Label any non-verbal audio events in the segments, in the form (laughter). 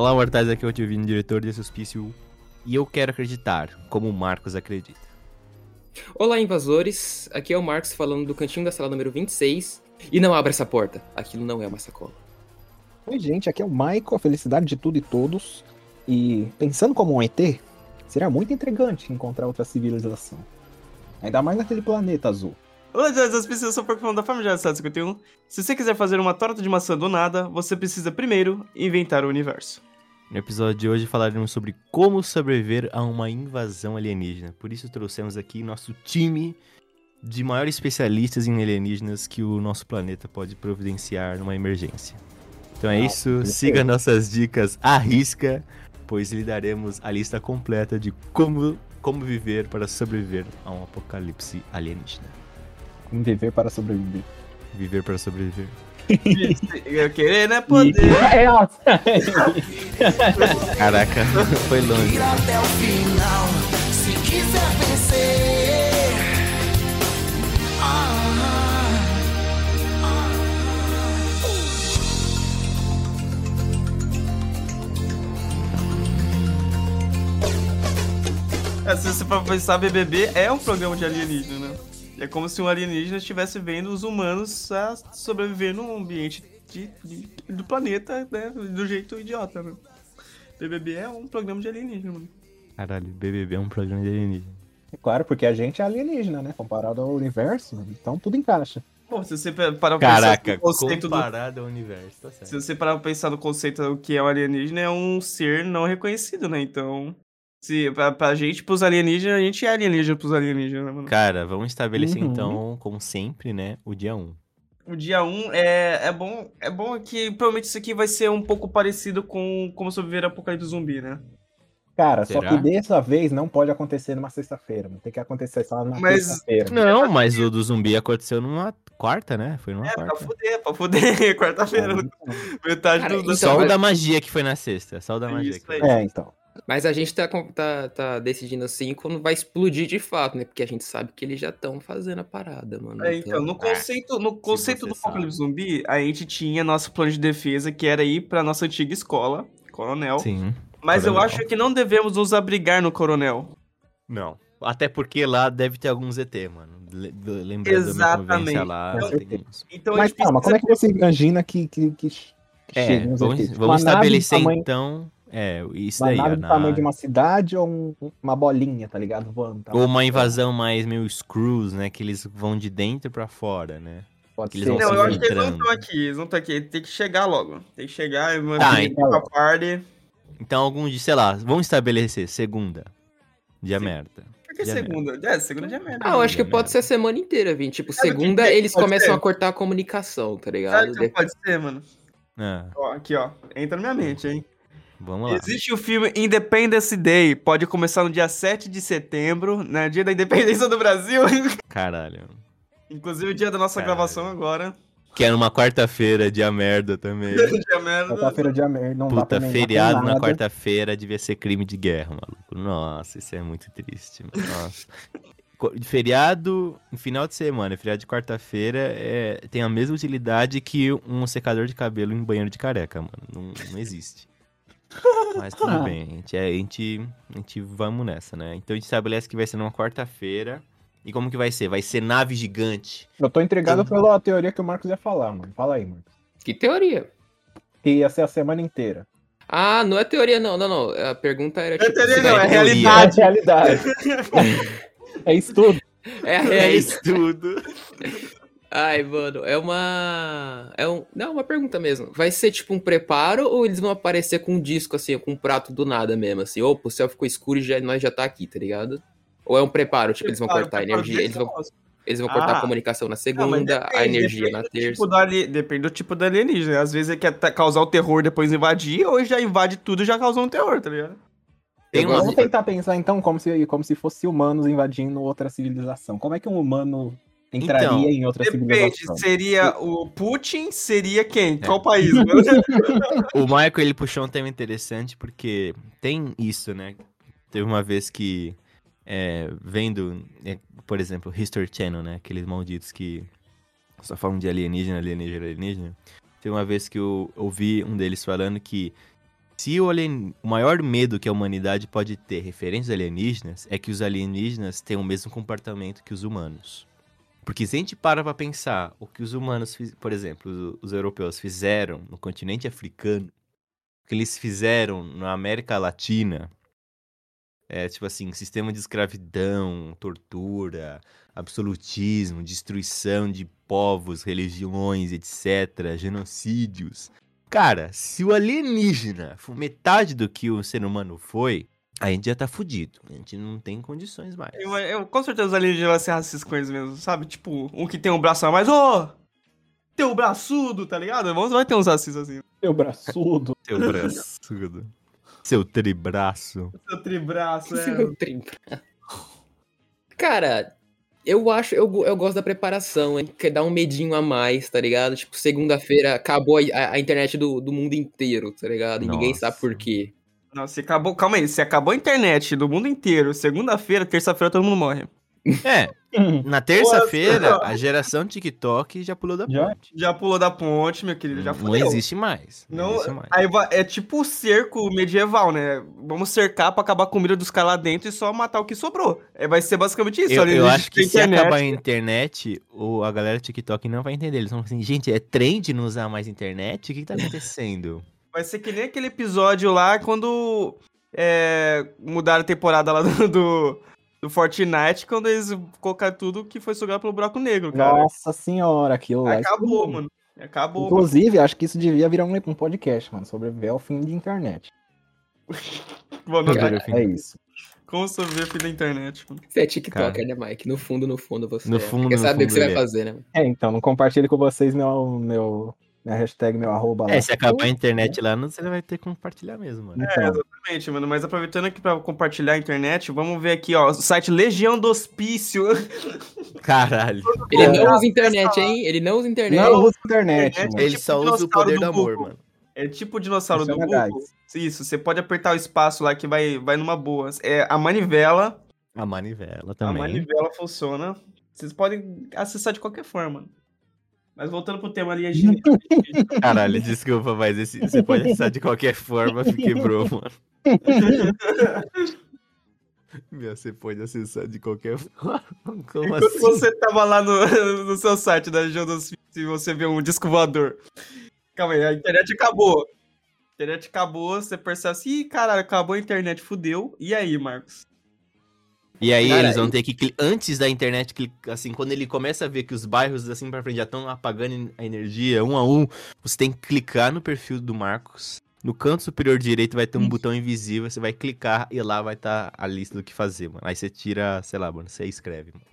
Olá, mortais, aqui é o Tio Vini, diretor de Suspício. E eu quero acreditar, como o Marcos acredita. Olá, invasores. Aqui é o Marcos falando do cantinho da sala número 26. E não abra essa porta. Aquilo não é uma sacola. Oi, gente. Aqui é o Michael, a felicidade de tudo e todos. E pensando como um ET, seria muito intrigante encontrar outra civilização. Ainda mais naquele planeta azul. Olá, as pessoas são falando da Família 51. Se você quiser fazer uma torta de maçã do nada, você precisa primeiro inventar o universo. No episódio de hoje falaremos sobre como sobreviver a uma invasão alienígena. Por isso trouxemos aqui nosso time de maiores especialistas em alienígenas que o nosso planeta pode providenciar numa emergência. Então é isso, siga nossas dicas à risca, pois lhe daremos a lista completa de como, como viver para sobreviver a um apocalipse alienígena. Como viver para sobreviver. Viver para sobreviver. Eu querer, né? Poder. É, nossa. (laughs) Caraca, foi longe. Ir até o final, se quiser vencer. Ah, É, se você for pensar, BBB é um programa de alienígena, né? É como se um alienígena estivesse vendo os humanos a sobreviver num ambiente de- de- do planeta, né? Do jeito idiota, né? BBB é um programa de alienígena, mano. Caralho, BBB é um programa de alienígena. É claro, porque a gente é alienígena, né? Comparado ao universo, então tudo encaixa. Bom, se você parar pra Caraca, pensar no conceito do comparado ao universo, tá certo. Se você parar pra pensar no conceito do que é um alienígena, é um ser não reconhecido, né? Então, se, pra, pra gente, pros alienígenas, a gente é alienígena pros alienígenas, né, mano? Cara, vamos estabelecer Uhum. então, como sempre, né, o dia 1. O dia 1 é, é bom é bom que provavelmente isso aqui vai ser um pouco parecido com como sobreviver ao apocalipse zumbi, né? Cara, só Será? que dessa vez não pode acontecer numa sexta-feira. Tem que acontecer só na Mas- terça-feira. Não, mas o do zumbi aconteceu numa quarta, né? Foi numa É, pra quarta. fuder, pra fuder. (laughs) Quarta-feira, metade Cara, do... então, Só o mas- da magia que foi na sexta. Só o da É magia. isso que foi. aí. É, então. Mas a gente tá, tá, tá decidindo assim quando vai explodir de fato, né? Porque a gente sabe que eles já estão fazendo a parada, mano. É, então, no conceito, no conceito do apocalipse zumbi, a gente tinha nosso plano de defesa, que era ir pra nossa antiga escola, Coronel. Sim. Mas eu Coronel. acho que não devemos nos abrigar no Coronel. Não. Até porque lá deve ter alguns ET, mano. Le- do- Lembrando da minha convivência Exatamente. lá. Então a Mas calma, como é que você imagina que, que, que, É, vamos? Tipo, vamos do estabelecer tamanho- então. É, isso Uma daí. nave do na- tamanho de uma cidade ou um- uma bolinha, tá ligado? Voando. Tá? Ou uma invasão mais meio screws, né? Que eles vão de dentro pra fora, né? Pode eles ser. Não, se eu acho que eles não estão aqui, eles não estão aqui, tem que chegar logo. Tem que chegar e Tá, ir pra party. Então, algum dia, sei lá, vamos estabelecer segunda. Dia Sim. merda. Por que Dia segunda? É, segunda dia merda. Ah, eu acho que Merda. pode ser a semana inteira, Vini. Tipo, Sabe o que segunda que eles começam ser? a cortar a comunicação, tá Sabe ligado? o que pode ser, mano? Ah, Ó, aqui, ó. Entra na minha mente, hein? Vamos lá. Existe o filme Independence Day. Pode começar no dia 7 de setembro, né? Dia da independência do Brasil. (laughs) Caralho. Inclusive o dia da nossa Caralho. gravação agora. Que é numa quarta-feira, dia merda também. (laughs) Dia merda. Quarta-feira de merda, não Puta, feriado na quarta-feira devia ser crime de guerra, maluco. Nossa, isso é muito triste. mano. Nossa. Feriado em final de semana, feriado de quarta-feira é, tem a mesma utilidade que um secador de cabelo em banheiro de careca, mano. Não, não existe. (laughs) Mas tudo bem, a gente, é, a, gente, a gente vamos nessa, né? Então a gente estabelece que vai ser numa quarta-feira. E como que vai ser? Vai ser nave gigante. Eu tô intrigado pela teoria que o Marcos ia falar, mano. Fala aí, Marcos. Que teoria? Que ia ser a semana inteira. Ah, não é teoria, não, não, não. A pergunta era Não é tipo. teoria, se não, é teoria. realidade. É realidade. (laughs) é estudo. É a É realidade. (laughs) Ai, mano, é uma. É um. Não, uma pergunta mesmo. Vai ser tipo um preparo ou eles vão aparecer com um disco, assim, com um prato do nada mesmo, assim? Opa, o céu ficou escuro e já, nós já tá aqui, tá ligado? Ou é um preparo, tipo, eles vão cortar a energia, eles vão, eles vão cortar Ah. a comunicação na Não, segunda, a depende, energia depende na do terça. Tipo ali- Depende do tipo do alienígena. Às vezes ele quer ta- causar o terror depois invadir, ou já invade tudo e já causou um terror, tá ligado? Tem Vamos tentar pensar então como se, como se fosse humanos invadindo outra civilização. Como é que um humano entraria Então, em outra Depende, civilização? seria o Putin, seria quem? É. Qual país? mano? (laughs) O Michael, ele puxou um tema interessante porque tem isso, né? Teve uma vez que, é, vendo, é, por exemplo, History Channel, né? Aqueles malditos que só falam de alienígena, alienígena, alienígena. Teve uma vez que eu ouvi um deles falando que Se o, alien... o maior medo que a humanidade pode ter referente aos alienígenas é que os alienígenas têm o mesmo comportamento que os humanos. Porque se a gente para pra pensar o que os humanos, fiz... por exemplo, os, os europeus fizeram no continente africano, o que eles fizeram na América Latina, é tipo assim, sistema de escravidão, tortura, absolutismo, destruição de povos, religiões, etc., genocídios. Cara, se o alienígena for metade do que o ser humano foi, a gente já tá fudido. A gente não tem condições mais. Eu, eu- com certeza os alienígenas vão ser racistas com eles mesmo, sabe? Tipo, um que tem um braço a mais, ô! tem o braçudo, tá ligado? Vamos, vai ter uns racistas assim. Seu braçudo. Seu (laughs) braçudo. Seu tribraço. Seu tribraço, é. Seu trinta. Cara, eu acho, eu, eu gosto da preparação, hein? Que dá um medinho a mais, tá ligado? Tipo, segunda-feira acabou a, a- a internet do, do mundo inteiro, tá ligado? E ninguém Nossa. sabe por quê. Não, você acabou. Calma aí, você acabou a internet do mundo inteiro. Segunda-feira, terça-feira todo mundo morre. É, na terça-feira, a geração TikTok já pulou da Já? ponte. Já pulou da ponte, meu querido, já não fudeu. existe mais. Não, Não, existe mais. aí é tipo o cerco medieval, né? Vamos cercar pra acabar a comida dos caras lá dentro e só matar o que sobrou. É, vai ser basicamente isso. Eu, eu acho que se internet. acabar a internet, o, a galera do TikTok não vai entender. Eles vão falar assim, gente, é trend não usar mais internet? O que, que tá acontecendo? Vai ser que nem aquele episódio lá quando é, mudaram a temporada lá (laughs) do, do, do Fortnite, quando eles colocaram tudo que foi sugado pelo buraco negro, cara. Nossa senhora, aquilo lá. Acabou, explodiu. mano. Acabou. mano. Inclusive, acho que isso devia virar um, um podcast, mano. Sobreviver ao fim de internet. Anotar Cara, aqui. É isso. Como sobreviver fim da internet, mano. Você é TikToker, Cara. né, Mike? No fundo, no fundo você No é. fundo, Quer no saber o que você vai é. fazer, né? É, então, não compartilhe com vocês meu, meu, minha hashtag, meu arroba lá. É, se acabar a internet lá, não- você vai ter que compartilhar mesmo, mano. Então, Exatamente, mano. Mas aproveitando aqui pra compartilhar a internet, vamos ver aqui, ó. O site Legião do Hospício. (laughs) Caralho. Ele É. não usa internet, hein? Ele não usa internet. não usa internet, internet mano. Ele tipo só usa o poder do do amor, Google. mano. É tipo o dinossauro do Funciona Google. Isso, você pode apertar o espaço lá que vai, vai numa boa. É a manivela. A manivela A também. manivela funciona. Vocês podem acessar de qualquer forma. Mas voltando pro tema ali, a gente... (laughs) Caralho, desculpa, mas esse, você pode acessar de qualquer forma, que quebrou, mano. Meu, você pode acessar de qualquer forma. Como assim? você tava lá no, (laughs) no seu site da dos e você vê um disco voador. Calma aí, a internet acabou. A internet acabou, você percebe assim, caralho, acabou a internet, fudeu. E aí, Marcos? E aí Cara, eles vão ter que, antes da internet, assim, quando ele começa a ver que os bairros assim pra frente já estão apagando a energia um a um, você tem que clicar no perfil do Marcos. No canto superior direito vai ter um botão invisível, você vai clicar e lá vai estar a lista do que fazer, mano. Aí você tira, sei lá, mano, você escreve, mano.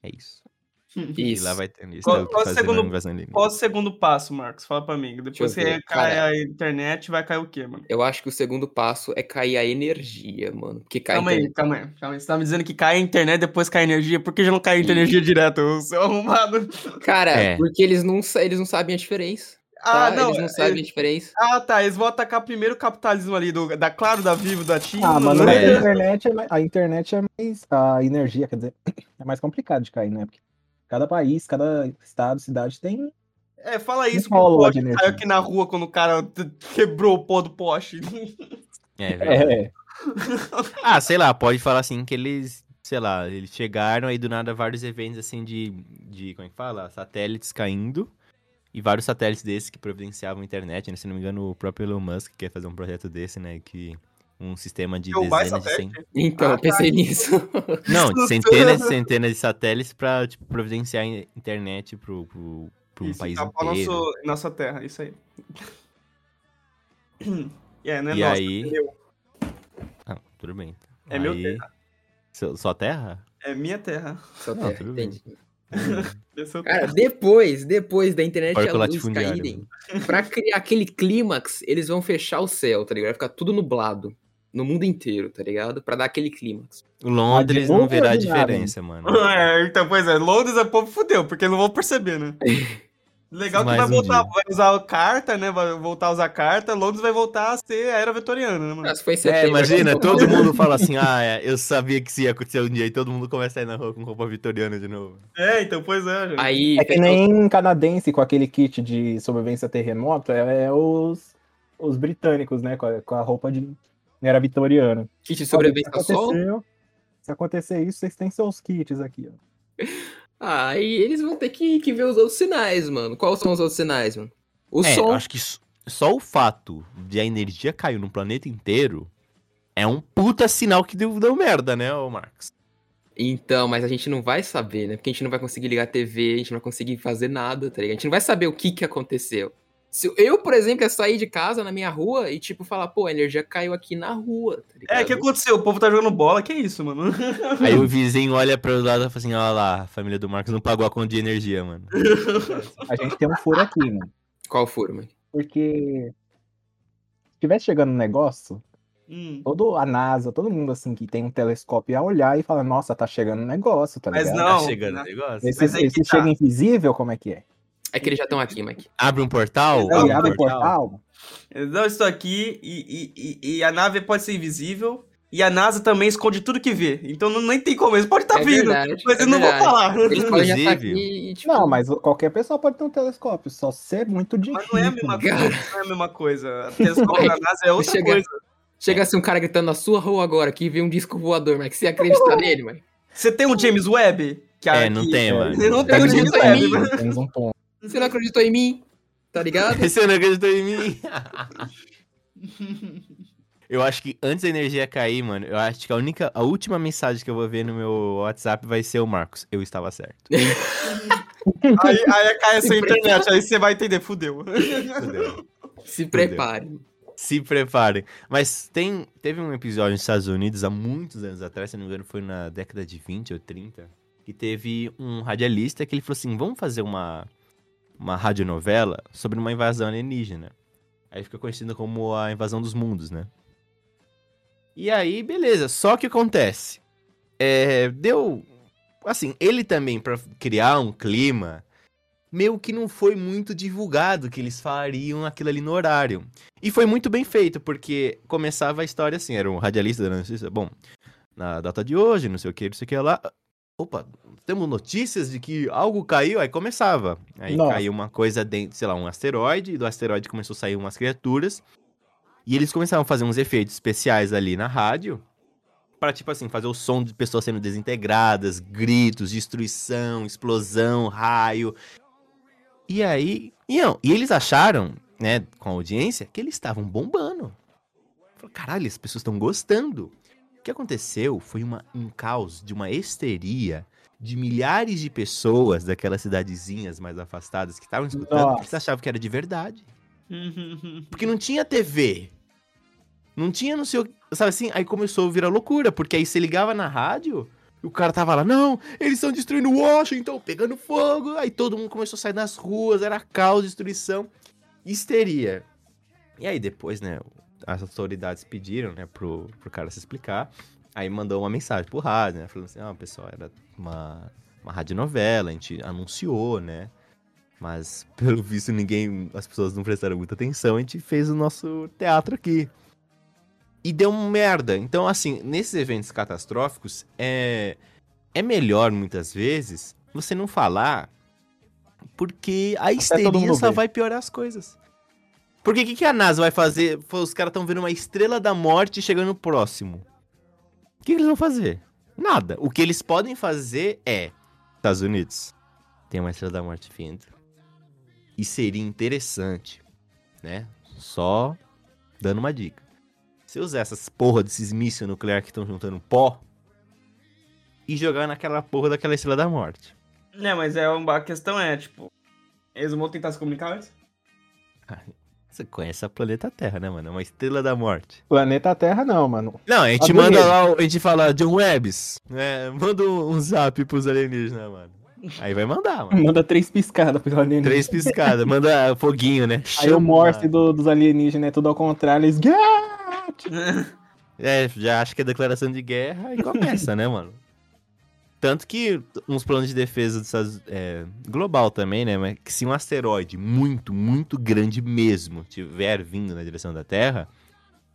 É isso. E Isso. lá vai ter lista Qual- que qual segundo-. Qual o segundo passo, Marcos? Fala pra mim. Depois você cai cara. a internet, vai cair o quê, mano? Eu acho que o segundo passo é cair a energia, mano. Porque cai a Calma aí, calma aí, calma aí. Você tá me dizendo que cai a internet, depois cai a energia. Por que já não cai a energia direto, seu arrumado? Cara, É. porque eles não, eles não sabem a diferença. Ah, tá? não. Eles não é- sabem a diferença. Ah, tá. Eles vão atacar primeiro o capitalismo ali, do, da Claro, da Vivo, da TIM. Ah, mano, né? mas a É. internet é mais, a internet é mais. A energia, quer dizer, (clears throat) é mais complicado de cair, né? Porque cada país, cada estado, cidade tem. É, fala isso poste de que saiu aqui na rua quando o cara quebrou o pó do poste. É, (laughs) verdade. É, Ah, sei lá, pode falar assim que eles, sei lá, eles chegaram aí do nada vários eventos assim de, de como é que fala? Satélites caindo. E vários satélites desses que providenciavam internet, né? Se não me engano, o próprio Elon Musk quer fazer um projeto desse, né? Que um sistema de Derrubar dezenas de cen... satélite? Então, Ah, eu pensei nisso. (laughs) Não, de centenas e centenas de satélites pra tipo, providenciar in- internet pro, pro, pro um Isso, país tapar inteiro. nosso, nossa terra, isso aí. (clears throat) É, não é E nossa, aí- é meu. Ah, tudo bem. É meu Aí- Seu- Sua terra? É minha terra. Não, terra, tudo bem. É (laughs) Cara, terra. depois, depois da internet e Parque a luz caírem, pra criar aquele clímax, eles vão fechar o céu, tá ligado? Vai ficar tudo nublado. No mundo inteiro, tá ligado? Pra dar aquele clímax. O Londres não verá diferença, mano. (laughs) É, então, pois é, Londres é povo fudeu, porque não vão perceber, né? (laughs) Legal que Mais vai um voltar, dia. vai usar carta, né? Vai voltar a usar carta, Londres vai voltar a ser a era vitoriana, né, mano? Se foi É, imagina, todo mundo fala (laughs) assim, ah, é, eu sabia que isso ia acontecer um dia, e todo mundo começa a ir na rua com roupa vitoriana de novo. É, então, pois é, gente. Aí, é que nem canadense com aquele kit de sobrevivência terremoto, é, é os. os britânicos, né? Com a, com a roupa de era vitoriana. Kit de sobrevivência se ao sol? Se acontecer isso, vocês têm seus kits aqui, ó. (laughs) Ah, aí eles vão ter que, que ver os outros sinais, mano. Quais são os outros sinais, mano? O É, som. acho que só o fato de a energia cair no planeta inteiro é um puta sinal que deu, deu merda, né, ô Marcos? Então, mas a gente não vai saber, né? Porque a gente não vai conseguir ligar a TV, a gente não vai conseguir fazer nada, tá ligado? A gente não vai saber o que que aconteceu. Se eu, por exemplo, ia sair de casa na minha rua e, tipo, falar, pô, a energia caiu aqui na rua, tá? É, o que aconteceu? O povo tá jogando bola, que isso, mano? (laughs) Aí o vizinho olha pro lado e fala assim, olha lá, a família do Marcos não pagou a conta de energia, mano. A gente tem um furo aqui, mano. Qual furo, mano? Porque se tivesse chegando um negócio, Hum. todo a NASA, todo mundo assim que tem um telescópio ia olhar e falar, nossa, tá chegando um negócio, tá Mas ligado? Não, tá chegando o negócio. Esse, Mas esse tá. chega invisível, como é que é? É que eles já estão aqui, Mike. Abre um portal? Não, abre o portal? Não estou aqui e, e- e- a nave pode ser invisível. E a NASA também esconde tudo que vê. Então não, nem tem como. Eles podem estar É vindo. verdade, mas é eu não vou verdade. falar. Eles estar Inclusive- aqui tipo... Não, mas qualquer pessoa pode ter um telescópio, só ser muito Mas difícil. não é a mesma Cara. coisa. Não é a mesma coisa. A telescópio da NASA é outra Chega- coisa. Chega assim um cara gritando na sua rua agora que vê um disco voador, Mike. Você acredita nele, Mike? Você tem um James Webb? Que É, não tem, mano. Não tenho o James Webb. Temos um ponto. Você não acreditou em mim? Tá ligado? Você não acreditou em mim? (laughs) eu acho que antes da energia cair, mano, eu acho que a única, a última mensagem que eu vou ver no meu WhatsApp vai ser o Marcos. Eu estava certo. (laughs) Aí, aí cai essa internet. Aí você vai entender. Fudeu. Fudeu. Se prepare. Se preparem. Mas tem, teve um episódio nos Estados Unidos há muitos anos atrás, se não me engano, foi na década de 20 ou 30, que teve um radialista que ele falou assim: vamos fazer uma, uma radionovela sobre uma invasão alienígena. Aí fica conhecido como a invasão dos mundos, né? E aí, beleza. Só que acontece. É, deu. Assim, ele também, pra criar um clima, meio que não foi muito divulgado que eles fariam aquilo ali no horário. E foi muito bem feito, porque começava a história assim, era um radialista da notícia, bom, na data de hoje, não sei o que, não sei o que lá. Opa, temos notícias de que algo caiu, aí começava. Aí Nossa. caiu uma coisa dentro, sei lá, um asteroide, e do asteroide começou a sair umas criaturas. E eles começaram a fazer uns efeitos especiais ali na rádio, para tipo assim, fazer o som de pessoas sendo desintegradas, gritos, destruição, explosão, raio. E aí, e, não, e eles acharam, né, com a audiência, que eles estavam bombando. Falaram, Caralho, as pessoas estão gostando. O que aconteceu foi uma, um caos de uma histeria de milhares de pessoas daquelas cidadezinhas mais afastadas que estavam escutando, Nossa. porque achavam que era de verdade. Porque não tinha TV. Não tinha, não sei o Sabe assim? Aí começou a virar loucura, porque aí você ligava na rádio e o cara tava lá, não, eles estão destruindo Washington, pegando fogo. Aí todo mundo começou a sair nas ruas, era caos, destruição, histeria. E aí depois, né, as autoridades pediram, né, pro, pro cara se explicar. Aí mandou uma mensagem pro rádio, né, falando assim, ah, pessoal, era uma, uma radionovela, a gente anunciou, né. Mas, (laughs) pelo visto, ninguém. As pessoas não prestaram muita atenção. A gente fez o nosso teatro aqui. E deu merda. Então, assim, nesses eventos catastróficos, é, é melhor, muitas vezes, você não falar. Porque a todo histeria só ver. vai piorar as coisas. Porque o que, que a NASA vai fazer? Os caras estão vendo uma estrela da morte chegando próximo. O que, que eles vão fazer? Nada. O que eles podem fazer é. Estados Unidos. Tem uma estrela da morte vindo. E seria interessante, né? Só dando uma dica. Se usar essas porra desses mísseis nucleares que estão juntando pó e jogar naquela porra daquela estrela da morte. Né, mas é uma a questão é, tipo, eles vão tentar se comunicar antes? (laughs) Você conhece a planeta Terra, né, mano? É uma estrela da morte. Planeta Terra não, mano. Não, a gente Adorei. manda lá, a gente fala John Webbs, né? Manda um zap pros alienígenas, mano. Aí vai mandar, mano. Manda três piscadas pros alienígenas. Três piscadas, manda (laughs) foguinho, né? Aí o. Morse do- dos alienígenas é tudo ao contrário. Eles... É, já acho que é declaração de guerra e começa, né, mano? Tanto que uns planos de defesa dos Estados- é, global também, né? Mas que se um asteroide muito, muito grande mesmo tiver vindo na direção da Terra,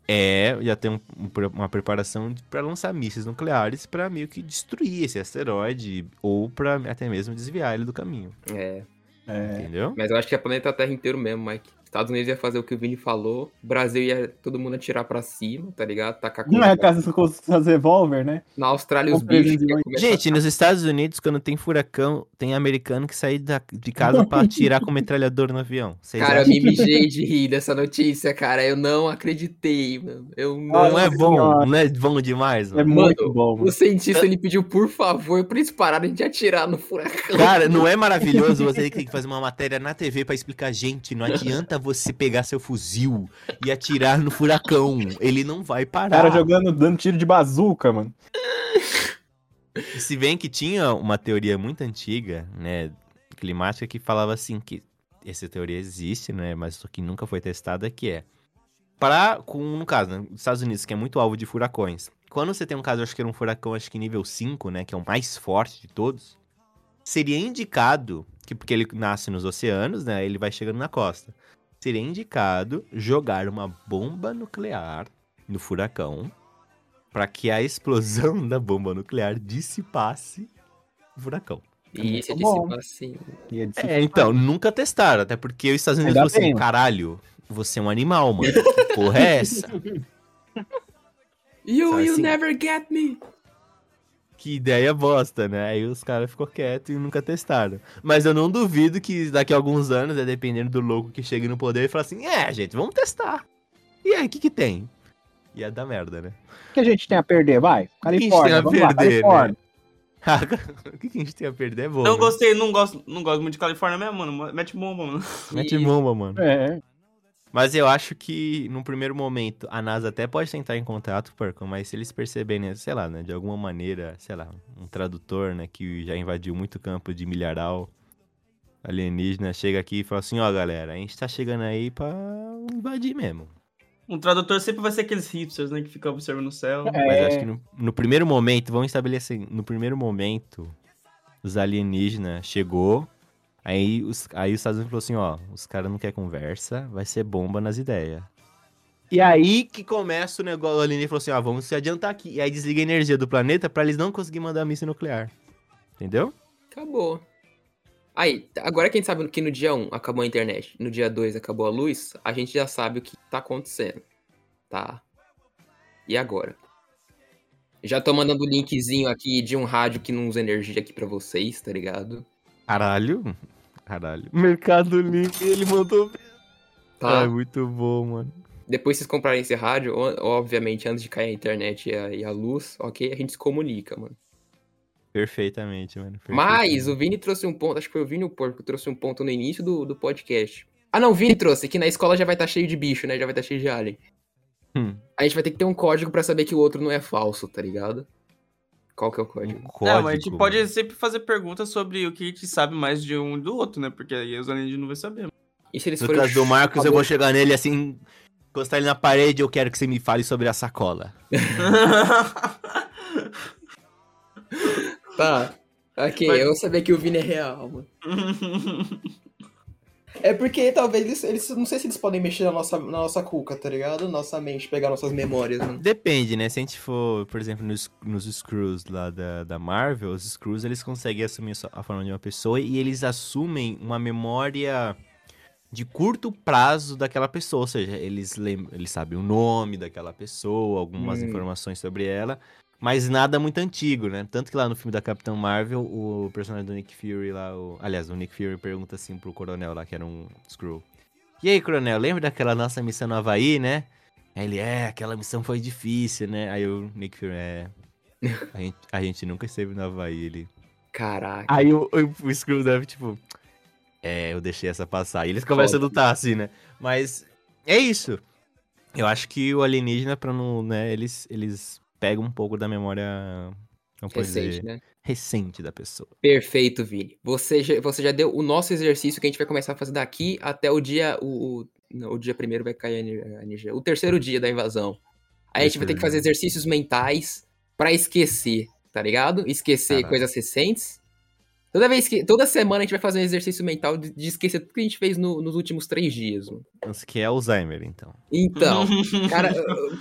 é já tem um- um uma preparação para lançar mísseis nucleares para meio que destruir esse asteroide ou para até mesmo desviar ele do caminho, É. É, entendeu? Mas eu acho que é planeta Terra inteiro mesmo, Mike. Estados Unidos ia fazer o que o Vini falou. Brasil ia todo mundo atirar pra cima, tá ligado? Tacar Não é casa com os revólver, né? Na Austrália os bichos. Gente, nos Estados Unidos, quando tem furacão, tem americano que sai da- de casa pra (laughs) atirar com metralhador no avião. Vocês Cara, eu acham me mijei de rir dessa notícia, cara. Eu não acreditei, mano. Eu não. não é bom? Não é bom demais, É mano? muito bom, O mano. cientista ele pediu, por favor, pra eles pararem de atirar no furacão. Cara, não é maravilhoso você ter que fazer uma matéria na TV pra explicar, gente, não adianta você pegar seu fuzil e atirar no furacão. Ele não vai O parar. cara jogando, dando tiro de bazuca, mano. Se bem que tinha uma teoria muito antiga, né, climática, que falava assim que essa teoria existe, né, mas só que nunca foi testada, que é para com no caso, né, nos Estados Unidos, que é muito alvo de furacões. Quando você tem um caso, acho que era um furacão, acho que nível 5, né, que é o mais forte de todos, seria indicado que porque ele nasce nos oceanos, né, ele vai chegando na costa. Seria indicado jogar uma bomba nuclear no furacão para que a explosão (laughs) da bomba nuclear dissipasse o furacão. E isso é Muito bom. dissipa assim. Se- É, então, nunca testaram, até porque os Estados Unidos falaram assim, caralho, você é um animal, mano. Que porra é essa? (laughs) You, Sabe you assim? never get me. Que ideia bosta, né? Aí os caras ficou quietos e nunca testaram. Mas eu não duvido que daqui a alguns anos, é dependendo do louco que chegue no poder, e fala assim, é, gente, vamos testar. E aí, o que que tem? Ia dar merda, né? O que a gente tem a perder? Vai. que a gente tem Califórnia, a vamos lá, perder, Califórnia. (laughs) o que que a gente tem a perder é bom, Não né? gostei, não gosto, não gosto muito de Califórnia mesmo, mano. Mete bomba, mano. Mete bomba, mano. É, Mas eu acho que, num primeiro momento, a NASA até pode tentar em contato com o Percom, mas se eles perceberem, sei lá, né, de alguma maneira, sei lá, um tradutor, né, que já invadiu muito campo de milharal alienígena, chega aqui e fala assim, ó, galera, a gente tá chegando aí pra invadir mesmo. Um tradutor sempre vai ser aqueles hipsters, né, que ficam observando o céu. É. Mas eu acho que no, no primeiro momento, vamos estabelecer, no primeiro momento, os alienígenas chegou, aí os, aí os Estados Unidos falou assim, ó, os caras não querem conversa, vai ser bomba nas ideias. E aí que começa o negócio, o alienígena falou assim, ó, vamos se adiantar aqui. E aí desliga a energia do planeta pra eles não conseguirem mandar míssil nuclear. Entendeu? Acabou. Aí, agora que a gente sabe que no dia 1 acabou a internet, no dia 2 acabou a luz, a gente já sabe o que tá acontecendo. Tá? E agora? Já tô mandando o linkzinho aqui de um rádio que não usa energia aqui pra vocês, tá ligado? Caralho. Caralho. Mercado Livre, ele mandou... Tá? É muito bom, mano. Depois vocês comprarem esse rádio, obviamente, antes de cair a internet e a, e a luz, ok? A gente se comunica, mano. Perfeitamente, mano. Mas perfeitamente. o Vini trouxe um ponto, acho que foi o Vini o Porco que trouxe um ponto no início do, do podcast. Ah, não, o Vini trouxe, que na escola já vai estar cheio de bicho, né? Já vai estar cheio de alien. Hum, A gente vai ter que ter um código pra saber que o outro não é falso, tá ligado? Qual que é o um código? código. Não, mas a gente pode sempre fazer perguntas sobre o que a gente sabe mais de um e do outro, né? Porque aí os alienígenas não vão saber. E se eles No forem caso do Marcos, eu Acabou. vou chegar nele assim, encostar ele na parede, eu quero que você me fale sobre a sacola. (laughs) Tá. Ok, Vai- eu sabia que o Vini é real, mano. (laughs) É porque talvez eles, eles- Não sei se eles podem mexer na nossa, na nossa cuca, tá ligado? Nossa mente, pegar nossas memórias, mano. Depende, né? Se a gente for, por exemplo, nos, nos Screws lá da, da Marvel, os Screws eles conseguem assumir a forma de uma pessoa e eles assumem uma memória de curto prazo daquela pessoa. Ou seja, eles, lem eles sabem o nome daquela pessoa, algumas Hum. informações sobre ela, mas nada muito antigo, né? Tanto que lá no filme da Capitã Marvel, o personagem do Nick Fury lá, o... aliás, o Nick Fury pergunta assim pro coronel lá, que era um Screw. E aí, coronel, lembra daquela nossa missão no Havaí, né? Aí ele, é, aquela missão foi difícil, né? Aí o Nick Fury, é. A gente, a gente nunca esteve no Havaí, ele. Caraca. Aí o, o, o Screw deve, tipo. É, eu deixei essa passar. E eles começam a lutar, assim, né? Mas é isso. Eu acho que o alienígena, pra não, né, eles, eles pegam um pouco da memória. Recente, dizer, né? recente da pessoa. Perfeito, Vini. Você já, você já deu o nosso exercício que a gente vai começar a fazer daqui até o dia. O, o, não, o dia primeiro vai cair a ener- a energia. O terceiro dia da invasão. Aí a gente vai ter que fazer exercícios mentais pra esquecer, tá ligado? Esquecer Caralho. coisas recentes. Toda vez que. Toda semana a gente vai fazer um exercício mental de, de esquecer tudo que a gente fez no- nos últimos três dias, mano. Isso que é Alzheimer, então. Então, (laughs) cara,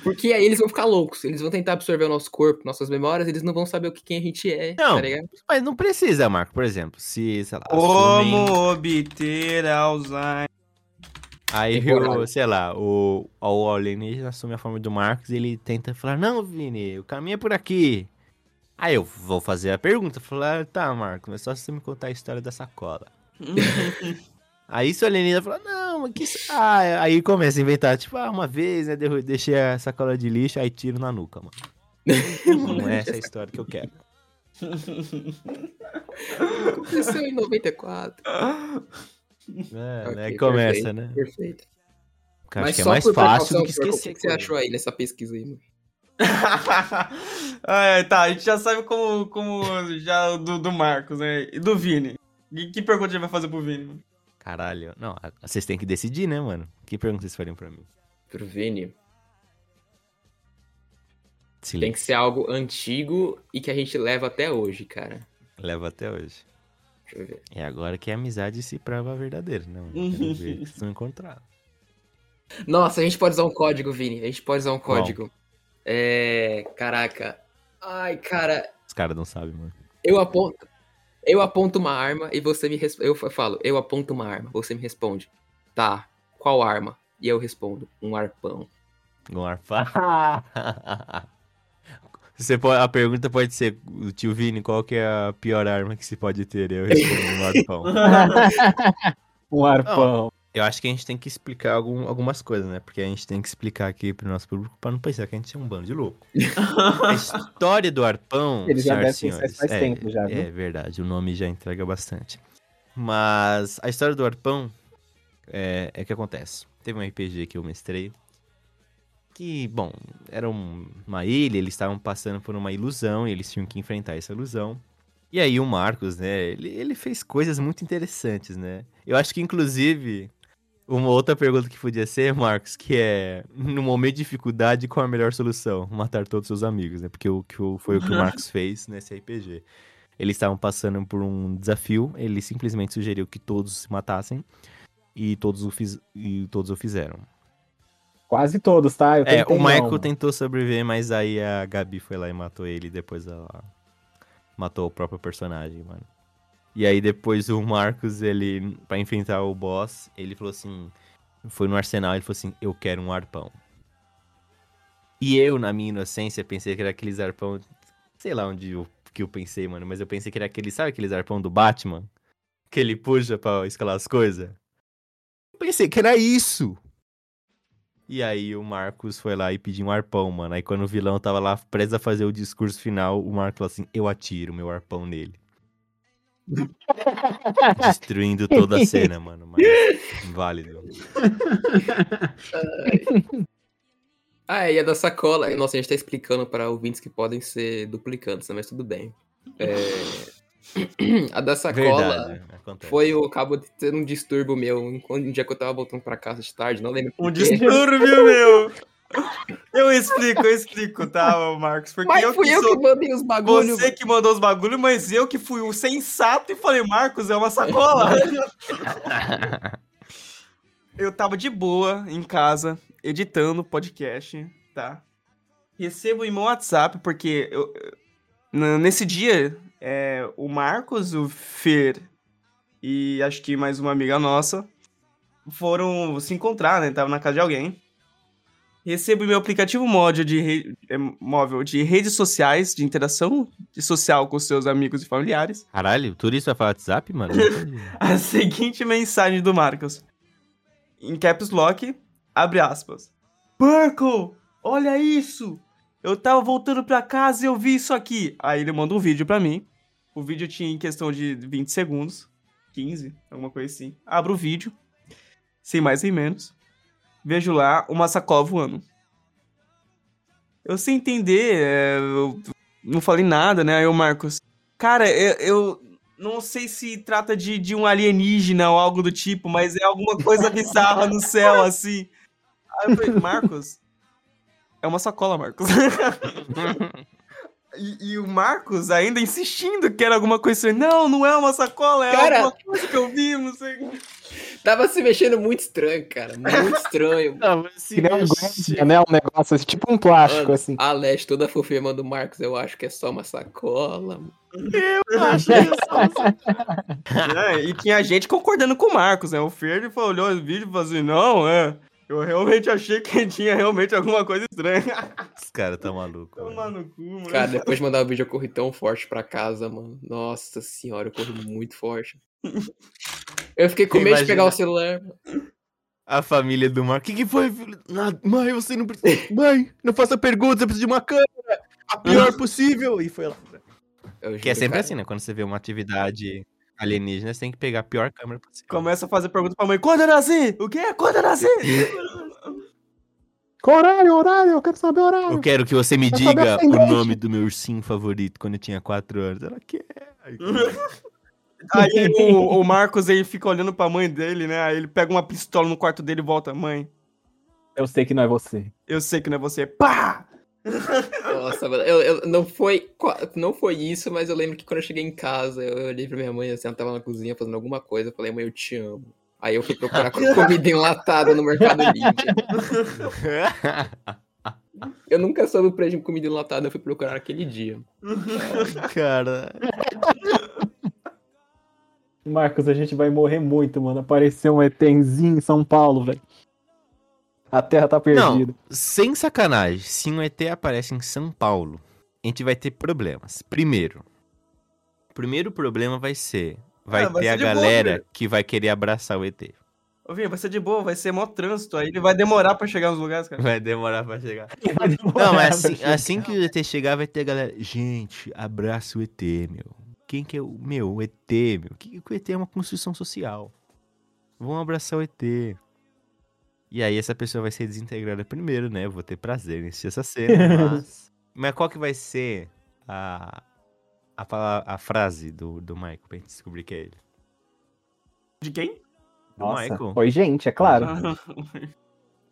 porque aí eles vão ficar loucos. Eles vão tentar absorver o nosso corpo, nossas memórias, eles não vão saber o que quem a gente é, Não. tá? Mas não precisa, Marco. Por exemplo, se, sei lá, assumem- Como obter Alzheimer? Aí, Temporário. o, sei lá, o, o alienígena assume a forma do Marcos e ele tenta falar, não, Vini, o caminho é por aqui. Aí eu vou fazer a pergunta, falar, tá, Marcos, mas só se você me contar a história da sacola. (laughs) Aí se o alienígena fala, não, mas que... Ah, aí começa a inventar, tipo, ah, uma vez, né, deixei a sacola de lixo, aí tiro na nuca, mano. Não é essa a história que eu quero. Aconteceu em 94. É, Ok, aí começa, perfeito, né? Perfeito. Porque acho Mas que é só mais fácil do que esquecer. O que você achou aí nessa pesquisa aí, mano? (laughs) é, tá, a gente já sabe como, como já do, do Marcos, né? E do Vini. Que, que pergunta a gente vai fazer pro Vini? mano? Caralho, não, vocês têm que decidir, né, mano? Que pergunta vocês fariam pra mim? Pro Vini. Silêncio. Tem que ser algo antigo e que a gente leva até hoje, cara. Leva até hoje. Deixa eu ver. É agora que a amizade se prova verdadeira, né? mano? Quero ver (laughs) vão encontrar. Nossa, a gente pode usar um código, Vini. A gente pode usar um código. É. Caraca. Ai, cara. Os caras não sabem, mano. Eu aponto. Eu aponto uma arma e você me responde. Eu falo, eu aponto uma arma. Você me responde. Tá, qual arma? E eu respondo, um arpão. Um arpa. (laughs) Você pode, a pergunta pode ser, tio Vini, qual que é a pior arma que se pode ter? Eu respondo um (laughs) arpão. Um arpão. Eu acho que a gente tem que explicar algum- algumas coisas, né? Porque a gente tem que explicar aqui pro nosso público pra não pensar que a gente é um bando de louco. (laughs) A história do arpão. Ele já deve senhores, faz é, tempo já, viu? É verdade, o nome já entrega bastante. Mas a história do arpão é, é que acontece. Teve um RPG que eu mestrei. Que, bom, era um- uma ilha, eles estavam passando por uma ilusão e eles tinham que enfrentar essa ilusão. E aí o Marcos, né, ele, ele fez coisas muito interessantes, né? Eu acho que, inclusive, uma outra pergunta que podia ser, Marcos, que é, no momento de dificuldade, qual a melhor solução? Matar todos os seus amigos, né? Porque o, que foi o que o (laughs) Marcos fez nesse RPG. Eles estavam passando por um desafio, ele simplesmente sugeriu que todos se matassem e todos o, fiz, e todos o fizeram. Quase todos, tá? Eu É, o Michael tentou sobreviver, mas aí a Gabi foi lá e matou ele, e depois ela matou o próprio personagem, mano. E aí depois o Marcos, ele, pra enfrentar o boss, ele falou assim, foi no arsenal, ele falou assim, eu quero um arpão. E eu, na minha inocência, pensei que era aqueles arpão, sei lá onde eu, que eu pensei, mano, mas eu pensei que era aquele, sabe aqueles arpão do Batman? Que ele puxa pra escalar as coisas? Eu pensei que era isso! E aí o Marcos foi lá e pediu um arpão, mano. Aí quando o vilão tava lá prestes a fazer o discurso final, o Marcos falou assim, eu atiro meu arpão nele. Destruindo toda a cena, mano. Mas válido. Ah, e a da sacola. Nossa, a gente tá explicando para ouvintes que podem ser duplicantes, né? Mas tudo bem. É, (clears throat) A da sacola Verdade, acontece. foi eu acabo de ter um distúrbio meu um dia que eu tava voltando pra casa de tarde, não lembro. Um distúrbio, (laughs) meu! Eu explico, eu explico, tá, Marcos? Porque Mas eu fui que eu sou... que mandei os bagulhos. Você que mandou os bagulhos, mas eu que fui o sensato e falei, Marcos, é uma sacola. (laughs) eu tava de boa em casa, editando podcast, tá? Recebo em meu WhatsApp, porque eu, nesse dia, é, o Marcos, o Fer e acho que mais uma amiga nossa foram se encontrar, né? Tava na casa de alguém. Recebo meu aplicativo móvel de, re- é, móvel de redes sociais, de interação social com seus amigos e familiares. Caralho, tudo isso vai falar WhatsApp, mano? (laughs) A seguinte mensagem do Marcos. Em caps lock, abre aspas. Burkle, olha isso! Eu tava voltando pra casa e eu vi isso aqui. Aí ele manda um vídeo pra mim. O vídeo tinha em questão de 20 segundos. 15, alguma coisa assim. Abro o vídeo. Sem mais sem menos. Vejo lá uma sacola voando. Eu sem entender, é, eu não falei nada, né? Aí o Marcos. Cara, eu, eu não sei se trata de, de um alienígena ou algo do tipo, mas é alguma coisa bizarra no céu, (laughs) assim. Aí eu falei, Marcos, é uma sacola, Marcos. (laughs) e, e o Marcos ainda insistindo que era alguma coisa. Não, não é uma sacola, é Cara- alguma coisa que eu vi, não sei. Tava se mexendo muito estranho, cara. Muito estranho. (laughs) Tava se Que um mexendo. né? Um negócio assim, tipo um plástico, Mano, assim. A Leste toda fofinha do Marcos, eu acho que é só uma sacola. mano. Eu achei só... (laughs) É, e tinha gente concordando com o Marcos, né? O Fer olhou o vídeo e falou assim, não, é. Eu realmente achei que (laughs) tinha realmente alguma coisa estranha. Os caras tá maluco. Toma mano. no cu, mano. Cara, depois de mandar o vídeo, eu corri tão forte pra casa, mano. Nossa senhora, eu corri muito forte. Eu fiquei com medo de pegar o celular. A família do Marco. O que, que foi, filho? Nada. Mãe, você não precisa. Mãe, não faça perguntas, eu preciso de uma câmera. A pior (laughs) possível. E foi lá. Eu Que é sempre cara. assim, né? Quando você vê uma atividade alienígena, você tem que pegar a pior câmera possível. Começa a fazer pergunta pra mãe, quando eu nasci? O quê? Quando eu nasci? (laughs) Horário, horário, eu quero saber horário. Eu quero que você me saber diga o nome do meu ursinho favorito quando eu tinha 4 anos. Ela quer. (laughs) Aí, Aí o, o Marcos ele fica olhando pra mãe dele, né? Aí ele pega uma pistola no quarto dele e volta, mãe, Eu sei que não é você. eu sei que não é você. Pá! Nossa, mano, eu, eu- não, foi, não foi isso, mas eu lembro que quando eu cheguei em casa, eu olhei pra minha mãe, assim, ela tava na cozinha fazendo alguma coisa, eu falei, mãe, eu te amo. Aí eu fui procurar comida enlatada no Mercado Livre. Eu nunca soube o preço de comida enlatada, eu fui procurar naquele dia. Cara. Marcos, a gente vai morrer muito, mano. Apareceu um ETzinho em São Paulo, velho. A Terra tá perdida. Sem sacanagem, se um ET aparece em São Paulo, a gente vai ter problemas. Primeiro, o primeiro problema vai ser. Vai Ah, vai ter ser a boa, galera velho. que vai querer abraçar o ET. Ô, Vinha, vai ser de boa, vai ser mó trânsito. Aí ele vai demorar pra chegar nos lugares, cara. Vai demorar pra chegar. (laughs) Demorar Não, mas pra assim, chegar. assim que o ET chegar, vai ter a galera. Gente, abraça o ET, meu. Quem que é o. Meu, o ET, meu. Que, que o ET é uma construção social. Vão abraçar o ET. E aí essa pessoa vai ser desintegrada primeiro, né? Eu vou ter prazer em assistir essa cena, (laughs) mas. mas qual que vai ser a. A, a frase do, do Michael pra gente descobrir que é ele? De quem? Do Nossa, Michael. foi gente, é claro. (laughs)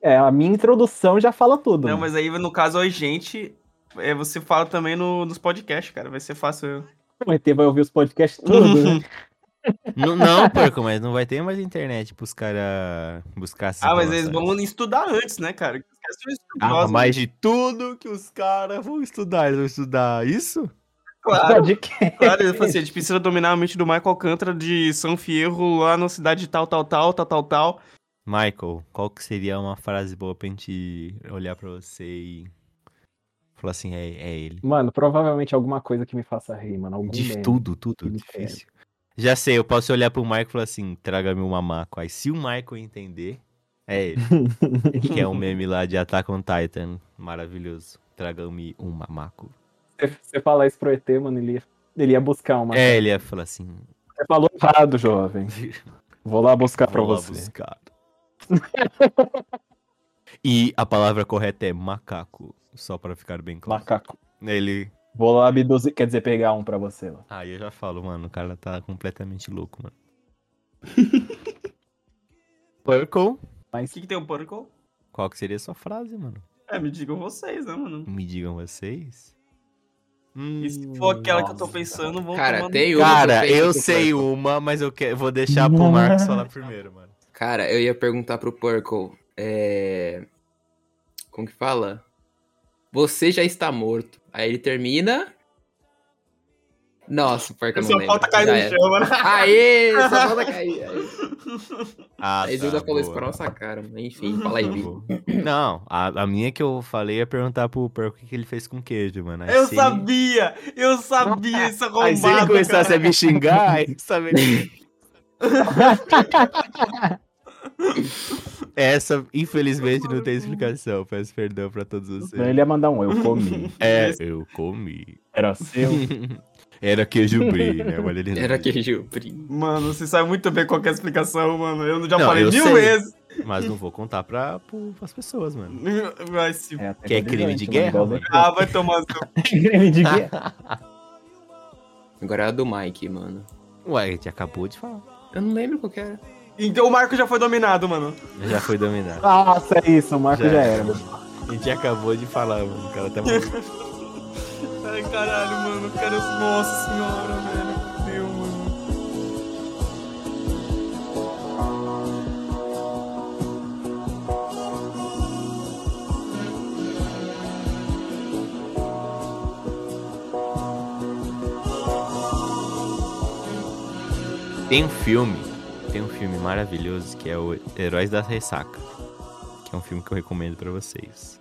É, a minha introdução já fala tudo. Não, né? mas aí no caso, oi, gente, é, você fala também no- nos podcasts, cara. Vai ser fácil. (laughs) O ET vai ouvir os podcasts (laughs) tudo, né? Não, não, porco, mas não vai ter mais internet pros caras buscar Ah, mas eles vão estudar antes, né, cara? Os caras são Ah, estudiosos, mas de tudo que os caras vão estudar, eles vão estudar isso? Claro, De quem? claro. Ele falou assim, a gente precisa dominar a mente do Michael Alcântara de São Fierro, lá na cidade de tal, tal, tal, tal, tal, tal. Michael, qual que seria uma frase boa pra gente olhar pra você e falar assim, é, é ele? Mano, provavelmente alguma coisa que me faça rir, mano. Algum De meme. tudo, tudo, difícil. Já sei, eu posso olhar pro Michael e falar assim, traga-me um mamaco. Aí se o Michael entender, é ele. (laughs) que é um meme lá de Attack on Titan, maravilhoso. Traga-me um mamaco. Você, você falar isso pro ET, mano, ele ia, ele ia buscar uma. É, ele ia falar assim, Você falou errado, jovem. Vou lá buscar pra Vou lá você. buscar. e a palavra correta é macaco, só pra ficar bem claro. Macaco. Ele. Vou lá abduzir, quer dizer, pegar um pra você. Lá. Aí eu já falo, mano, o cara tá completamente louco, mano. (laughs) Purple, O Mas que, que tem o Purple? qual que seria a sua frase, mano? É, me digam vocês, né, mano? Me digam vocês. Hum, E se for aquela que eu tô nossa. pensando, vão Cara, tomar- tem uma. Cara, eu sei Purple. uma, mas eu que- vou deixar pro Marcos falar (laughs) primeiro, mano. Cara, eu ia perguntar pro Purple. É. Como que fala? Você já está morto. Aí ele termina. Nossa, o Purple não Só lembra. falta cair no chão, mano. Aê, só falta cair. Aí, Ah, aí tá, falou isso pra nossa cara. mano. Enfim, fala aí. Boa. Não, a, a minha que eu falei é perguntar pro Purple o que, que ele fez com queijo, mano. Aí Eu se sabia! Eu sabia isso arrombado, (laughs) Aí se ele começasse cara. a me xingar, aí (laughs) sabe... (laughs) Essa, infelizmente, não tem explicação. Peço perdão pra todos vocês. ele ia mandar um eu comi. (laughs) É, eu comi. Era seu. (laughs) Era queijo brie, né? Mas ele Era queijo primo. Mano, você sabe muito bem qual que é a explicação, mano. Eu já Não, falei eu mil sei. vezes. Mas não vou contar pra, pro, pras pessoas, mano. (laughs) Vai se... É Que é crime de guerra, mano. Ah, vai tomar seu... crime de guerra. Agora é a do Mike, mano. Ué, a gente acabou de falar. Eu não lembro qual que era. Então o Marco já foi dominado, mano. Já foi dominado. Nossa, é isso, o Marco já, já era, mano. A gente acabou de falar, tá (laughs) mano. O cara tá morto. Ai, caralho, mano. Cara. Nossa senhora, velho. Meu mano. Tem um filme tem um filme maravilhoso que é o Heróis da Ressaca, que é um filme que eu recomendo pra vocês.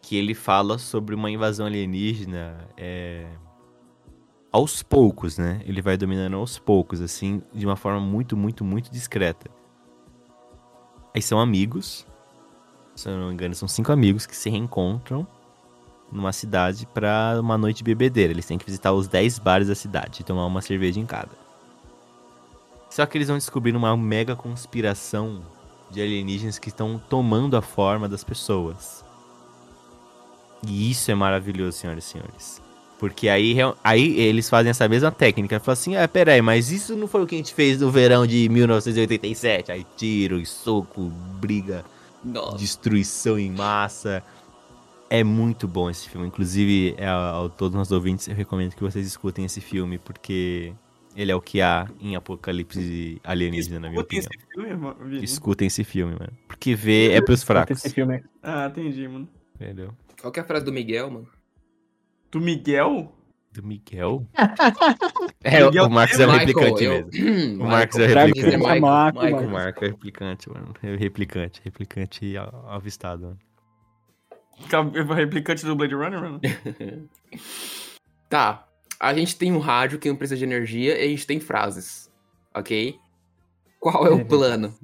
Que ele fala sobre uma invasão alienígena é, aos poucos, né? Ele vai dominando aos poucos, assim, de uma forma muito, muito, muito discreta. Aí são amigos, se eu não me engano, são cinco amigos que se reencontram numa cidade pra uma noite de bebedeira. Eles têm que visitar os 10 bares da cidade e tomar uma cerveja em cada. Só que eles vão descobrir uma mega conspiração de alienígenas que estão tomando a forma das pessoas. E isso é maravilhoso, senhoras e senhores. Porque aí, aí eles fazem essa mesma técnica. Falam assim, ah, peraí, mas isso não foi o que a gente fez no verão de 1987? Aí tiro e soco, briga, Nossa. destruição em massa. É muito bom esse filme. Inclusive, é, a, a todos os ouvintes, eu recomendo que vocês escutem esse filme, porque ele é o que há em Apocalipse Alienígena, na minha Escutem opinião. esse filme, irmão? Escutem esse filme, mano. Porque ver é pros fracos. Esse filme Ah, entendi, mano. Entendeu? Qual que é a frase do Miguel, mano? Do Miguel? Do Miguel? (laughs) é, Miguel o Marcos é o Michael, replicante eu- mesmo. O Marcos é o replicante. Michael, Marco, Michael. O Marcos é replicante, mano. É replicante, replicante avistado, mano. Ca- Replicante do Blade Runner, mano? (laughs) Tá. A gente tem um rádio que não precisa de energia e a gente tem frases. Ok? Qual é o É. plano?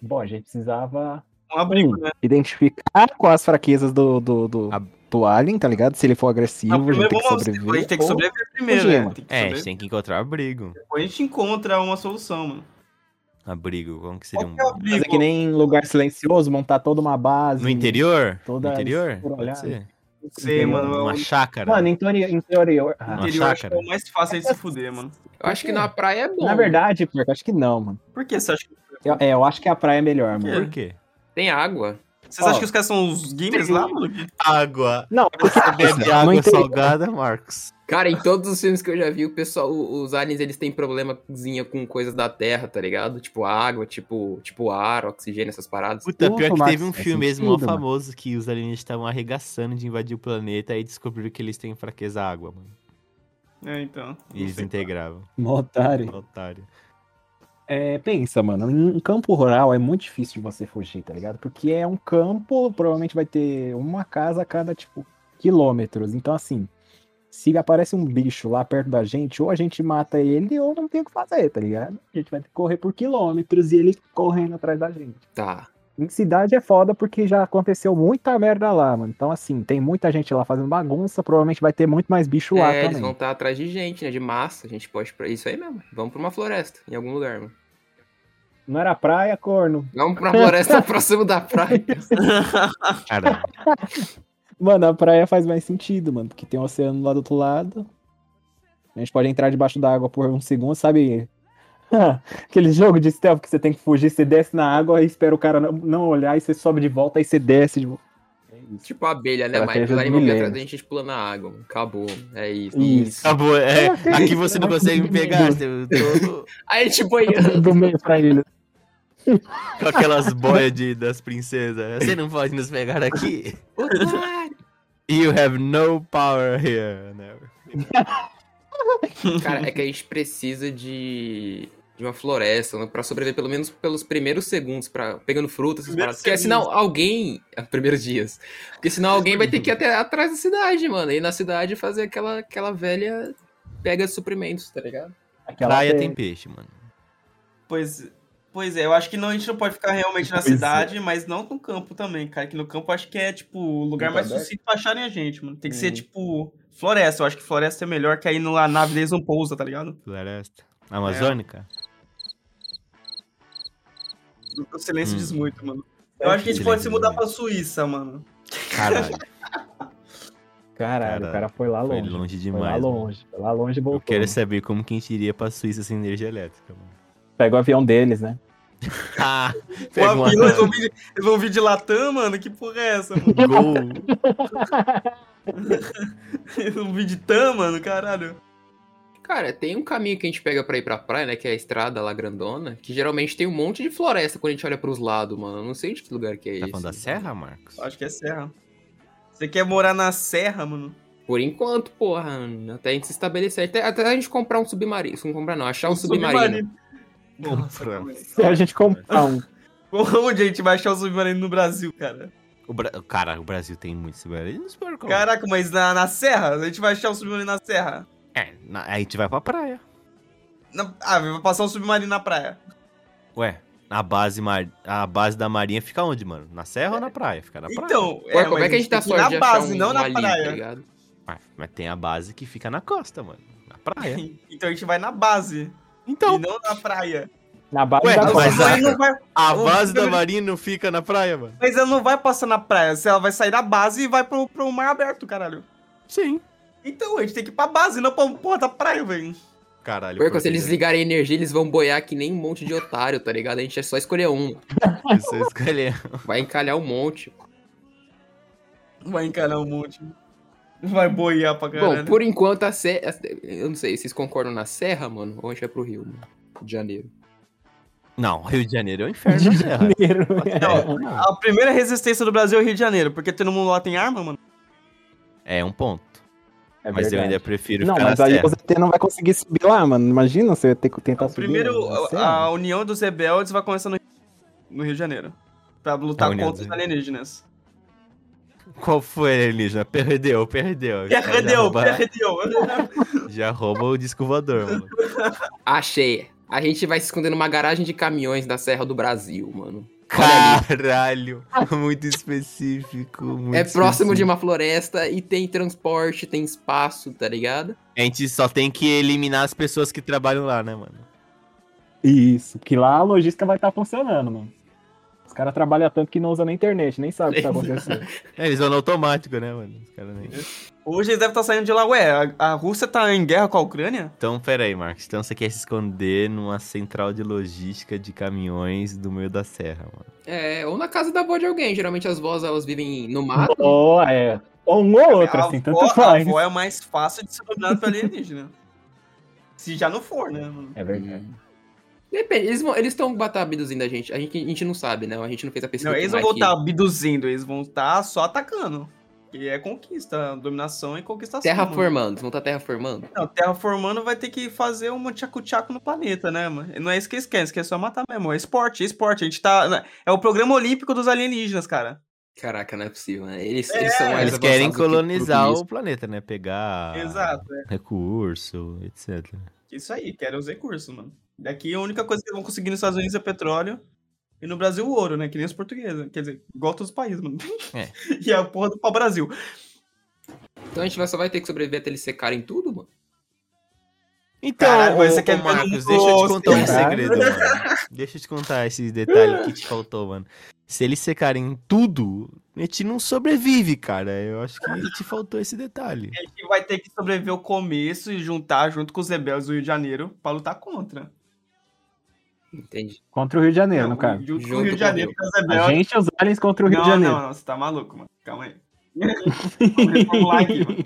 Bom, a gente precisava Um abrigo, né? identificar quais as fraquezas do, do, do, A- do alien, tá ligado? Se ele for agressivo, Não, a gente tem que sobreviver. A gente tem que sobreviver primeiro, né? Tem que É, a gente tem que encontrar abrigo. Depois a gente encontra uma solução, mano. Abrigo, como que seria um que é Fazer abrigo? que nem lugar silencioso, montar toda uma base. No interior? Todas no interior? por Pode olhar. ser. Não sei, mano. Uma O chácara. Mano, interior. interior ah, Uma interior acho que é chácara. o mais fácil de se fuder, mano. Eu acho que na praia é bom. na verdade, Porco, acho que não, mano. Por que você acha que... Eu, é, eu acho que a praia é melhor, mano. Por quê? Tem água. Vocês Ó. acham que os caras são os gamers lá, mano? Água. Não, é porque Você (laughs) bebe água interior- salgada, Marcos. Cara, em todos os filmes que eu já vi, o pessoal, os aliens, eles têm problemazinha com coisas da Terra, tá ligado? Tipo água, tipo, tipo ar, oxigênio, essas paradas. Puta, Ufa, pior que teve um filme mesmo mó sentido, mano. famoso que os alienígenas estavam arregaçando de invadir o planeta e descobriram que eles têm fraqueza à água, mano. É, então. E eles integravam. Otário. Otário. É, pensa, mano, em campo rural é muito difícil de você fugir, tá ligado? Porque é um campo, provavelmente vai ter uma casa a cada, tipo, quilômetros. Então, assim, se aparece um bicho lá perto da gente, ou a gente mata ele, ou não tem o que fazer, tá ligado? A gente vai ter que correr por quilômetros e ele correndo atrás da gente. Tá. Em cidade é foda porque já aconteceu muita merda lá, mano. Então, assim, tem muita gente lá fazendo bagunça, provavelmente vai ter muito mais bicho lá É, eles também. vão estar atrás de gente, né? De massa. A gente pode ir pra isso aí mesmo. Vamos pra uma floresta, em algum lugar, mano. Não era praia, corno. Vamos pra floresta (laughs) próximo da praia. (laughs) Caralho. Mano, a praia faz mais sentido, mano, porque tem um oceano lá do outro lado. A gente pode entrar debaixo da água por um segundo, sabe? (laughs) Aquele jogo de stealth que você tem que fugir, você desce na água e espera o cara não, olhar e você sobe de volta, aí você desce de volta. É isso. tipo a abelha, né, Mike? Vir milênio. atrás da gente, a gente pula na água. Acabou. É isso. Isso. Acabou, é. Aqui você não consegue me pegar. (laughs) (laughs) Eu tô Aí a gente boiando. Do meio pra ele. com aquelas boias de, das princesas. Você não pode nos pegar aqui. You have no power here. né? Cara, é que a gente precisa de, de uma floresta né, pra sobreviver pelo menos pelos primeiros segundos, pra, pegando frutas, essas paradas. Porque senão alguém. (laughs) Primeiros dias. Porque senão alguém vai ter que ir até atrás da cidade, mano. Ir na cidade fazer aquela, aquela velha pega de suprimentos, tá ligado? Aquela Praia tem- tem peixe, mano. Pois, pois é, eu acho que não, a gente não pode ficar realmente na Pois é. cidade, mas não no campo também, cara. Que no campo eu acho que é, tipo, o lugar mais sucinto pra acharem a gente, mano. Tem que ser, Hum. tipo, floresta. Eu acho que floresta é melhor, que aí no- a nave deles não pousa, tá ligado? Floresta. Amazônica? O silêncio Hum. diz muito, mano. Eu acho que a gente pode se mudar pra Suíça, mano. Caralho. (laughs) Caralho, Cara, o cara foi lá Foi longe. longe Foi lá demais. longe. Foi lá longe e Eu voltou. quero mano. saber como que a gente iria pra Suíça sem energia elétrica, mano. Pega o avião deles, né? (laughs) Ah, pega a uma fila, eles, vão vir, eles vão vir de Latam, mano. Que porra é essa, mano? gol. (laughs) Eles vão vir de TAM, mano, caralho. Cara, tem um caminho que a gente pega pra ir pra praia, né? Que é a estrada lá grandona, que geralmente tem um monte de floresta quando a gente olha pros lados, mano. Eu não sei de que lugar que é Tá esse. falando da serra, Marcos? Acho que é serra. Você quer morar na serra, mano? Por enquanto, porra, até a gente se estabelecer, até, até a gente comprar um submarino, não comprar não, achar um, submarino. Compra. Se a gente comprar um. Onde a gente vai achar o submarino no Brasil, cara? O Bra- Cara, o Brasil tem muito submarino. Não sei como. Caraca, mas na, na serra? A gente vai achar o submarino na serra? É, na- aí a gente vai pra praia. Na- ah, vai passar um submarino na praia. Ué, a base, mar... a base da marinha fica onde, mano? Na serra ou na praia? Fica na praia. Então, Pô, como mas é que a gente ir sorte na de achar base, um, não um na ali, tá praia. ligado? Mas, mas tem a base que fica na costa, mano. Na praia. (laughs) então a gente vai na base Então, e não na praia. Na base Ué, da mas a- não vai, a base da marinha não fica na praia, mano? mas ela não vai passar na praia. Ela vai sair da base e vai pro, pro mar aberto, caralho. Sim. Então, a gente tem que ir pra base, não pra porra da praia, velho. Caralho. Porco, se eles ligarem a energia, eles vão boiar que nem um monte de otário, tá ligado? A gente é só escolher um. Você escolher. Vai encalhar um monte. Vai encarar um monte. Vai boiar pra caralho. Bom, por enquanto a serra. Eu não sei, vocês concordam na serra, mano? Ou a gente vai pro Rio, mano? De Janeiro. Não, Rio de Janeiro é o inferno da serra. (laughs) Janeiro. Não, a primeira resistência do Brasil é o Rio de Janeiro, porque todo mundo lá tem arma, mano. É um ponto. É mas eu ainda prefiro Não, ficar mas na aí o ZT não vai conseguir subir lá, mano. Imagina você ter que tentar O subir. primeiro, a, união dos rebeldes vai começar no, no Rio de Janeiro. Pra A lutar contra dos os alienígenas. Qual foi, alienígena? Perdeu, perdeu. Já- já Perdeu, rouba- perdeu. (laughs) Já rouba o disco voador, mano. Achei. A gente vai se esconder numa garagem de caminhões da Serra do Brasil, mano. Caralho, (laughs) muito específico. muito É próximo de específico. uma floresta e tem transporte, tem espaço, tá ligado? A gente só tem que eliminar as pessoas que trabalham lá, né, mano? Isso, que lá a logística vai estar funcionando, mano. Caras trabalham tanto que não usam nem internet, nem sabe o que tá acontecendo. É, eles vão no automático, né, mano? Os caras nem... Hoje eles devem estar saindo de lá. Ué, a, a Rússia tá em guerra com a Ucrânia? Então, pera aí, Marcos. Então você quer se esconder numa central de logística de caminhões do meio da serra, mano. É, ou na casa da avó de alguém. Geralmente as vós, elas vivem no mato. Ou é. Ou um ou outro, a assim, avó, tanto a faz. avó é mais fácil de ser dominado pelo alienígena. (laughs) Se já não for, né? mano? É verdade. Depende, eles vão, eles estão batar abduzindo a gente. a gente. A gente não sabe, né? A gente não fez a pesquisa. Não, eles vão que- estar abduzindo, eles vão estar só atacando. E é conquista, dominação e conquistação. Terraformando, eles vão estar terraformando. Não, terraformando vai ter que fazer um tchacu-tchacu no planeta, né, mano? Não é isso que eles querem, eles querem só matar mesmo. É esporte, é esporte. A gente tá. É o programa olímpico dos alienígenas, cara. Caraca, não é possível, né? Eles, É, eles são mais Eles querem que colonizar tudo o planeta, né? Pegar Exato, é. recurso, etc. Isso aí, querem os recursos, mano. Daqui a única coisa que eles vão conseguir nos Estados Unidos é petróleo. E no Brasil o ouro, né? Que nem os portugueses. Quer dizer, igual todos os países, mano. É. (laughs) e a porra do pau-brasil. Então a gente só vai ter que sobreviver até eles secarem tudo, mano? Então, Caralho, mas ô, você ô, quer Marcos, deixa eu te contar um segredo, mano. (laughs) Deixa eu te contar esse detalhe que te faltou, mano. Se eles secarem tudo, a gente não sobrevive, cara. Eu acho que te faltou esse detalhe. A gente vai ter que sobreviver o começo e juntar junto com os rebeldes do Rio de Janeiro pra lutar contra. Entende? Contra o Rio de Janeiro, Não, no caso. junto Rio com de Janeiro, os A gente e os aliens contra o Rio não, de Janeiro. não, não, você tá maluco, mano. Calma aí. Vamos reformular aqui, mano.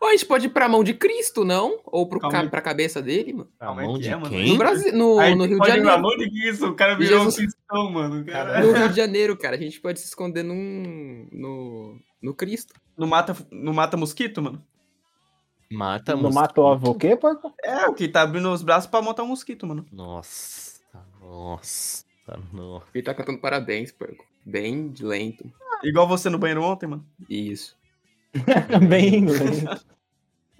Ou a gente pode ir pra mão de Cristo, não? Ou pro Calma ca pra cabeça dele, mano? A Calma aí mão de é, mano. No, quem? Brasil, no, Aí no Rio de Janeiro. amor de isso? O cara virou Jesus- um cristão, mano. Cara. No Rio de Janeiro, cara. A gente pode se esconder num. no. no Cristo. Não mata, não mata mosquito, mano? Mata Não matou o avô o quê, porco? É, o que tá abrindo os braços pra montar um mosquito, mano. Nossa, nossa, nossa. Ele tá cantando parabéns, porco. Bem lento. Igual você no banheiro ontem, mano. Isso. (laughs) Bem inglês.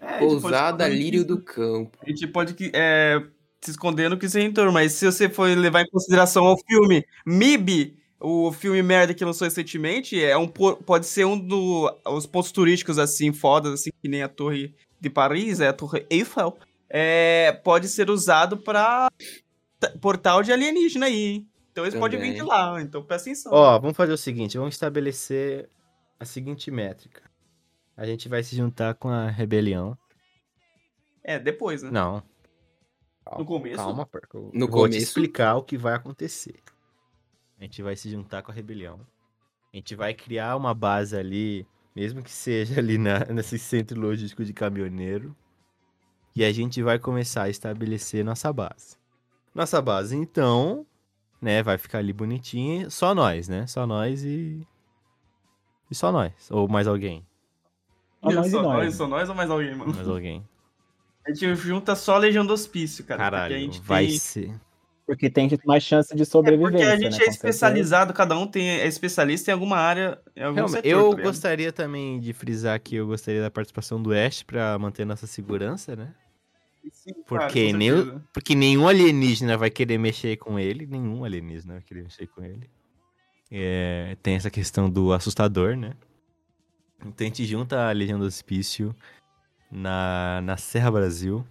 É, pode Pousada Lírio do Campo. A gente pode que- é, se esconder no que se entorno, mas se você for levar em consideração o filme MIB, o filme merda que lançou recentemente, é um, po- pode ser um dos pontos turísticos, assim, fodas, assim, que nem a Torre de Paris, é a Torre Eiffel, é, pode ser usado pra t- portal de alienígena aí, hein? Então eles podem vir de lá, então presta atenção. Ó, vamos fazer o seguinte, vamos estabelecer a seguinte métrica. A gente vai se juntar com a rebelião. É, depois, né? Não, No começo? calma, porco. Eu No vou te explicar o que vai acontecer. A gente vai se juntar com a rebelião. A gente vai criar uma base ali, mesmo que seja ali na, (laughs) nesse centro logístico de caminhoneiro. E a gente vai começar a estabelecer nossa base. Nossa base, então, né, vai ficar ali bonitinha. Só nós, né? Só nós e. E só nós. Ou mais alguém. Só nós e só nós. nós, só nós ou mais alguém, mano? Mais alguém. A gente junta só a Legião do Hospício, cara. porque a Caralho, gente vai tem... ser. Porque tem mais chance de É sobrevivência. porque a gente né, é especializado, cada um tem, é especialista em alguma área, em algum Realmente, setor, eu tá gostaria também de frisar que eu gostaria da participação do Ash pra manter nossa segurança, né? Sim, cara, Porque, com nem, porque nenhum alienígena vai querer mexer com ele. Nenhum alienígena vai querer mexer com ele. É, tem essa questão do assustador, né? Então a gente junta a Legião do Hospício na, na Serra Brasil.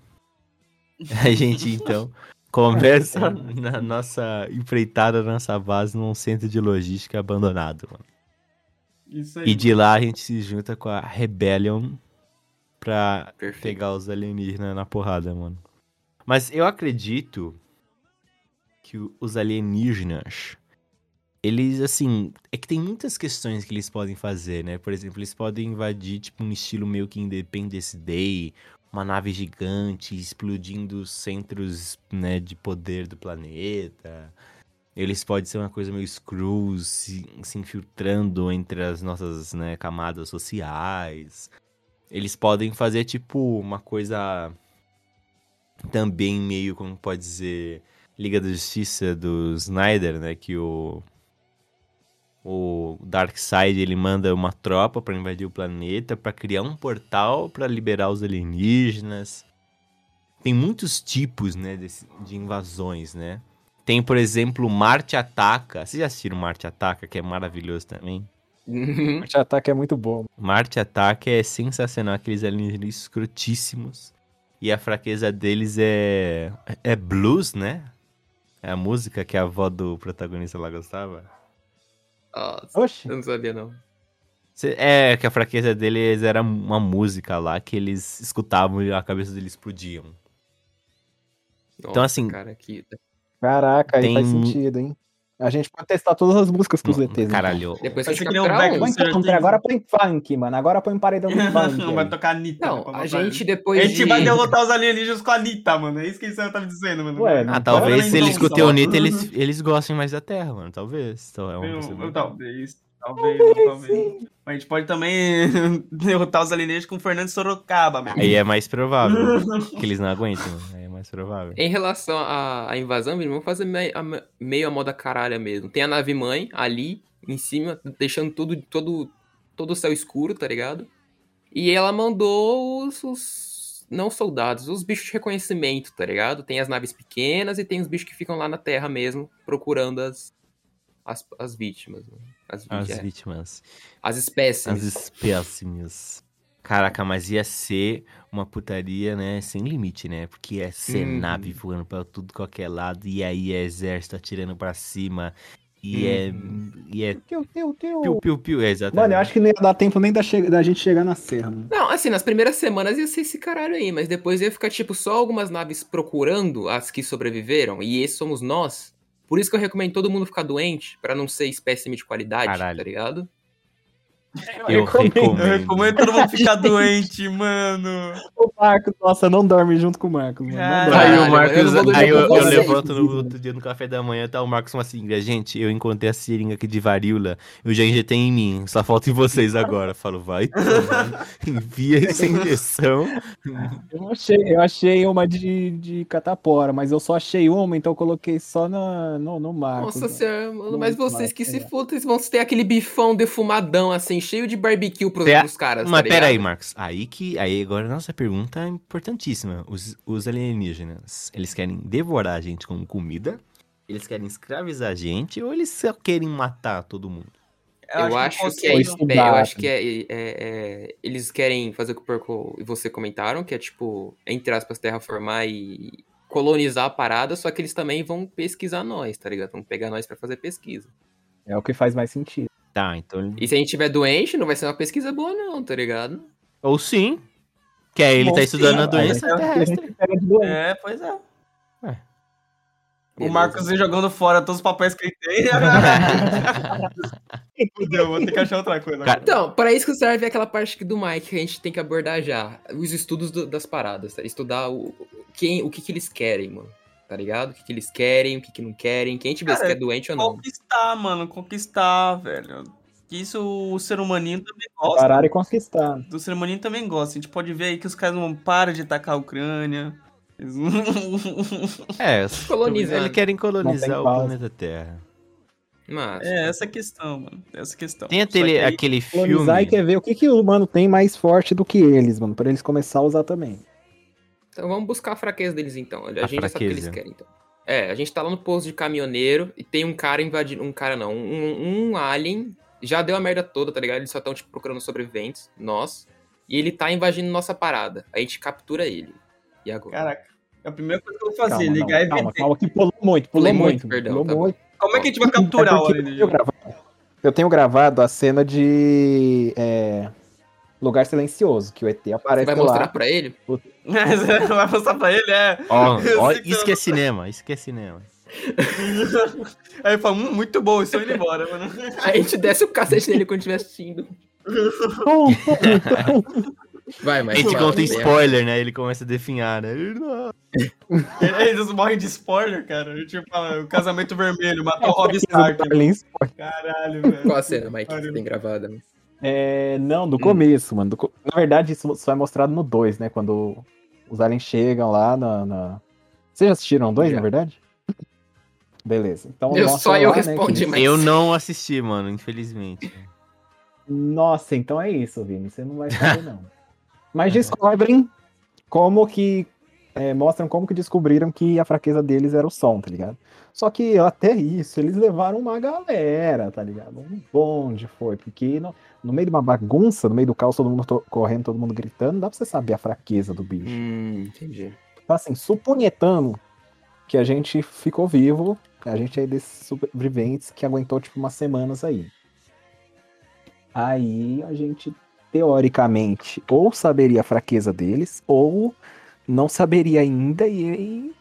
(laughs) A gente, então, começa (laughs) na nossa empreitada, na nossa base, num centro de logística abandonado, mano. Isso aí. E de lá a gente se junta com a Rebellion pra Perfeito. pegar os alienígenas na porrada, mano. Mas eu acredito que os alienígenas, eles, assim, é que tem muitas questões que eles podem fazer, né? Por exemplo, eles podem invadir, tipo, um estilo meio que Independence Day, uma nave gigante explodindo os centros, né, de poder do planeta. Eles podem ser uma coisa meio Skrulls se, se infiltrando entre as nossas, né, camadas sociais. Eles podem fazer, tipo, uma coisa também meio, como pode dizer, Liga da Justiça do Snyder, né? Que o. O Darkseid ele manda uma tropa pra invadir o planeta, pra criar um portal pra liberar os alienígenas. Tem muitos tipos, né, de invasões, né? Tem, por exemplo, Marte Ataca. Vocês já assistiram Marte Ataca, que é maravilhoso também? Uhum. Esse ataque é muito bom. Marte Ataca é sensacional, aqueles alienígenas escrotíssimos. E a fraqueza deles é. É blues, né? É a música que a avó do protagonista lá gostava. Nossa, Oxi. eu não sabia, não. É, que a fraqueza deles era uma música lá que eles escutavam e a cabeça deles explodiam. Então, assim, Cara, que... Caraca, aí Tem faz sentido, hein? A gente pode testar todas as músicas com os ETs. então. Caralho. Depois Vai que que um um. Country, Things. agora põe funk, mano. Agora põe paredão de (laughs) funk. Não, vai tocar Anitta. Não, né, a gente depois A gente de... vai derrotar os alienígenas com a Anitta, mano. É isso que você me dizendo, mano. Ué, Ah, talvez se eles não, escutem o Nito, eles, eles gostem mais da Terra, mano. Talvez. Então, é Eu- possibilidade. eu- Talvez, talvez, talvez. Mas a gente pode também (laughs) derrotar os alienígenas com o Fernando Sorocaba, meu. Aí é mais provável (laughs) que eles não aguentem, mano. Mais provável. Em relação à, à invasão, vamos fazer meio a, meio a moda caralha mesmo. Tem a nave mãe ali em cima, deixando tudo, todo, todo o céu escuro, tá ligado? E ela mandou os, os- não soldados, os bichos de reconhecimento, tá ligado? Tem as naves pequenas e tem os bichos que ficam lá na Terra mesmo, procurando as, as, as vítimas. né? As, As é, vítimas. as espécies. As espécimes. Caraca, mas ia ser uma putaria, né? Sem limite, né? Porque ser Uhum. nave voando pra tudo qualquer lado. E aí é exército atirando pra cima. E é. E é. Teu, teu, teu. Piu, piu, piu. É, exatamente. Mano, eu acho que não ia dar tempo nem da, che- da gente chegar na serra, mano. Não, assim, nas primeiras semanas ia ser esse caralho aí, mas depois ia ficar, tipo, só algumas naves procurando as que sobreviveram, e esses somos nós. Por isso que eu recomendo todo mundo ficar doente, pra não ser espécime de qualidade, Caralho. tá ligado? Eu recomendo. Eu recomendo todo mundo ficar (laughs) doente, mano. O Marcos, nossa, não dorme junto com o Marcos, mano. Aí o eu Marcos, dormir aí eu, eu levanto no outro dia no café da manhã, tá o Marcos uma seringa. Gente, eu encontrei a seringa aqui de varíola, eu já injetei em mim, só falta em vocês agora. Eu falo, vai, tomar, (laughs) envia essa injeção. Eu achei, eu achei uma de, de catapora, mas eu só achei uma, então eu coloquei só na, no, no Marcos. Nossa mano. senhora, mano, mas vocês que se né? fodam, vocês vão ter aquele bifão defumadão, assim, cheio de barbecue pros, Cê- pros caras, Mas tá pera aí? Marcos. Aí que. Aí agora a nossa pergunta é importantíssima. Os, os alienígenas, eles querem devorar a gente como comida? Eles querem escravizar a gente ou eles só querem matar todo mundo? Eu acho que, conceito- é, isso, eu acho que é, é- é- eles querem fazer o que o Porco e você comentaram, que é tipo, entre aspas, terraformar e colonizar a parada, só que eles também vão pesquisar nós, tá ligado? Vão pegar nós pra fazer pesquisa. É o que faz mais sentido. Tá, então. E se a gente tiver doente, não vai ser uma pesquisa boa não, tá ligado? Ou sim. Que aí ele Bom, tá estudando sim, a doença A terrestre. É, pois é. Ué. O Marcos vem jogando fora todos os papéis que ele tem. (laughs) (laughs) Fudeu, vou ter que achar outra coisa. Cara, agora. Então, para isso que serve aquela parte do Mike que a gente tem que abordar já. Os estudos do- das paradas, tá? Estudar o, quem, o que, que eles querem, mano. Tá ligado? O que, que eles querem, o que, que não querem. Quem tiver se Cara, quer doente ou não. Conquistar, mano, conquistar, velho. Isso o ser humaninho também gosta. Parar e conquistar. Do ser humaninho também gosta. A gente pode ver aí que os caras não param de atacar a Ucrânia. Eles É, (laughs) Colonizando. eles querem colonizar o planeta Terra. Mas, É, essa é questão, mano. Essa é questão. Tem aquele, que aí- aquele filme. Colonizar e quer ver o que, que o humano tem mais forte do que eles, mano. Pra eles começar a usar também. Então vamos buscar a fraqueza deles então. A, A gente já sabe o que eles fraqueza. querem então. É, a gente tá lá no posto de caminhoneiro e tem um cara invadindo. Um cara não, um, um alien. Já deu a merda toda, tá ligado? Eles só estão tipo, procurando sobreviventes, nós. E ele tá invadindo nossa parada. A gente captura ele. E agora? Caraca, a primeira coisa que eu vou fazer, Calma, não, ligar a calma, evidência. calma, que pulou muito, pulou Pulei muito, muito. perdão, pulou tá bom. muito. Como é que a gente vai capturar É o gravado, eu tenho gravado a cena de é, Lugar Silencioso, que o ET aparece Vai mostrar lá. pra ele? (laughs) vai mostrar pra ele, é. Ó, ó, isso que é cinema, isso que é cinema. (laughs) Aí ele fala, hum, muito bom, estou indo embora, mano. (laughs) A gente desce o cacete nele quando estiver assistindo. Vai, A mas. gente fala, conta spoiler, né? Ele começa a definhar, né? Eles morrem de spoiler, cara. Tipo, o casamento vermelho, matou o Rob Stark. Aliens. Caralho, velho. Qual a cena, Mike, que você tem gravada? né? É, não, Hum. do começo, mano. do Na verdade, isso só é mostrado no 2, né? Quando os aliens chegam lá na. na... Vocês já assistiram o 2, Já. na verdade? Beleza. Então, Eu, só eu lá, né, respondi, que- mas. Eu não assisti, mano, infelizmente. Nossa, então é isso, Vini. Você não vai (laughs) saber, não. Mas descobrem como que. é, mostram como que descobriram que a fraqueza deles era o som, tá ligado? Só que até isso, eles levaram uma galera, tá ligado? Um bonde foi, porque no, no meio de uma bagunça, no meio do caos, todo mundo to- correndo, todo mundo gritando, dá pra você saber a fraqueza do bicho. Hum, entendi. Então, assim, supunhetando que a gente ficou vivo, a gente é desses sobreviventes que aguentou, tipo, umas semanas aí. Aí a gente, teoricamente, ou saberia a fraqueza deles, ou não saberia ainda, e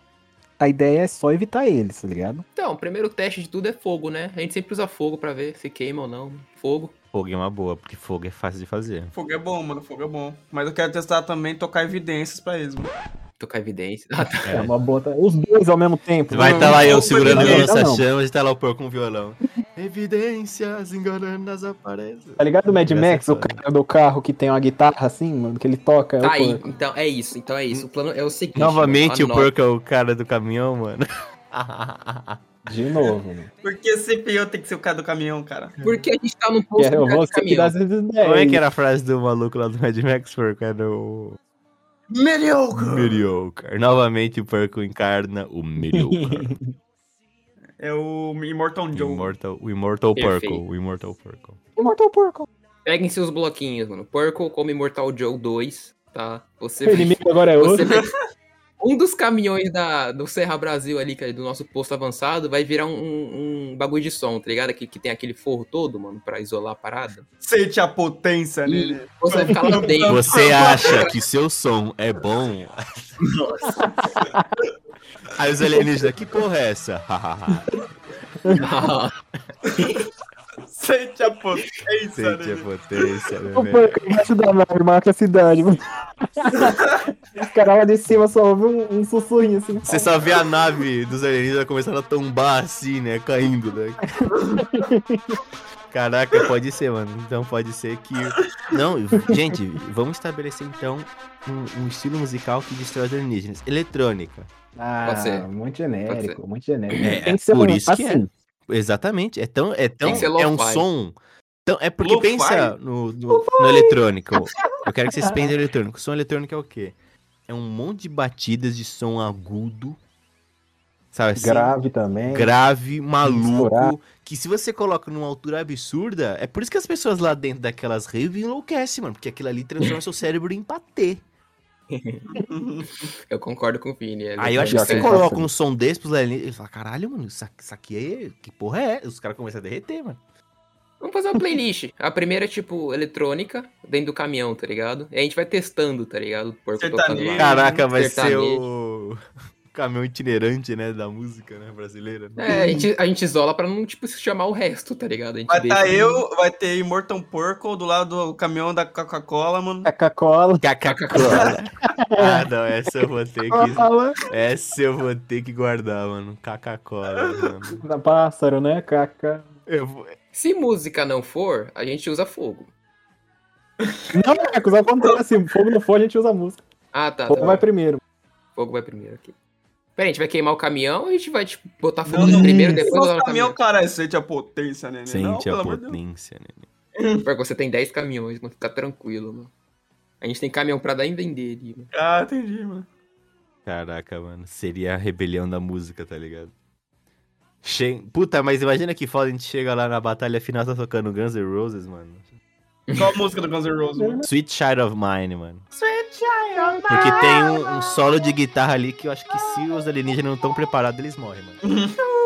a ideia é só evitar eles, tá ligado? Então, o primeiro teste de tudo é fogo, né? A gente sempre usa fogo pra ver se queima ou não. Fogo. Fogo é uma boa, porque fogo é fácil de fazer. Fogo é bom, mano, fogo é bom. Mas eu quero testar também tocar evidências pra eles, mano. Tocar evidência. Ah, tá. É, uma boa. Os dois ao mesmo tempo. Vai estar lá não, eu segurando não. lança-chamas e tá lá o porco com o violão. Evidências enganando as aparências. Tá ligado o Mad Max, é o cara do carro que tem uma guitarra assim, mano, que ele toca? é o Tá aí, porco. então é isso, então é isso. O plano é o seguinte. Novamente o mano, anota. porco é o cara do caminhão, mano. (laughs) De novo, mano. Por que eu tenho que ser o cara do caminhão, cara? Porque a gente tá no posto Eu vou ser que dá caminhão. Como é que era a frase do maluco lá do Mad Max, porco? Era o... Mediocre! Mediocre. Novamente o porco encarna o Mediocre. (laughs) É o Immortal Joe. Immortal, o Immortal Perfeito. Porco. O Immortal Porco. Imortal Porco. Peguem seus bloquinhos, mano. Porco como Immortal Joe 2, tá? Você O inimigo agora é Você outro. vai- (laughs) Um dos caminhões da, do Serra Brasil ali, que é do nosso posto avançado, vai virar um, um- um bagulho de som, tá ligado? Que, que tem aquele forro todo, mano, pra isolar a parada. Sente a potência E nele. você vai ficar lá dentro. Você acha que seu som é bom? Aí os alienígenas, que porra é essa? (laughs) Sente a potência Sente a nele. potência, O bebê. porco embaixo da nave, marca a cidade, mano. (laughs) Os caras lá de cima só ouvem um, um sussurrinho assim. Você só vê a nave dos alienígenas começando a tombar assim, né? Caindo, né? (laughs) Caraca, pode ser, mano. Então pode ser que. Não, gente, vamos estabelecer então um, um estilo musical que destrói os alienígenas. Eletrônica. Ah, Pode ser. muito Pode genérico, muito genérico. É, Tem que ser por um, isso que é. Exatamente. É tão. É, tão, que ser é um som. Então, é porque pensa no, no, no eletrônico. Eu quero que vocês (laughs) pensem no eletrônico. O som eletrônico é o quê? É um monte de batidas de som agudo. Sabe assim? Grave também. grave, maluco, Misturar. que se você coloca numa altura absurda, é por isso que as pessoas lá dentro daquelas raves enlouquecem, mano, porque aquilo ali transforma seu cérebro em patê. Eu concordo com o Vini. é Aí eu acho que você coloca assim. um som desse pros alienígenas, eles falam, caralho, mano, isso, aqui- é... Que porra é? Os caras começam a derreter, mano. Vamos fazer uma playlist. A primeira é tipo eletrônica, dentro do caminhão, tá ligado? E a gente vai testando, tá ligado? O porco. Caraca, vai ser sertanejo. o... caminhão itinerante, né, da música, né, brasileira. É, a gente, a gente isola pra não, tipo, chamar o resto, tá ligado? A gente Vai tá eu, vai ter Immortal Porco do lado do caminhão da Coca-Cola, mano. Coca-Cola. Coca-Cola. ah, não, essa eu vou ter que... Essa eu vou ter que guardar, mano. Coca-Cola, mano. Da pássaro, né? Caca. Eu vou- Se música não for, a gente usa fogo. Não, Marcos, acontece. Se fogo não for, a gente usa música. Ah, tá. Fogo tá vai bom. primeiro. Fogo vai primeiro aqui. Pera, a gente vai queimar o caminhão ou a gente vai, tipo, botar fogo Não, no não. primeiro, depois botar no caminhão, cara, sente a potência, né? Sente não, a potência, né? (laughs) Porque você tem 10 caminhões, mano. Fica tranquilo, mano. A gente tem caminhão pra dar e vender ali, mano. Ah, entendi, mano. Caraca, mano. Seria a rebelião da música, tá ligado? Che... Puta, mas imagina que foda a gente chega lá na batalha final tá tocando Guns N' Roses, mano. Qual a música do Guns N' Roses, mano? Sweet Child of Mine, mano. Porque tem um, um solo de guitarra ali que eu acho que se os alienígenas não estão preparados, eles morrem, mano. (laughs)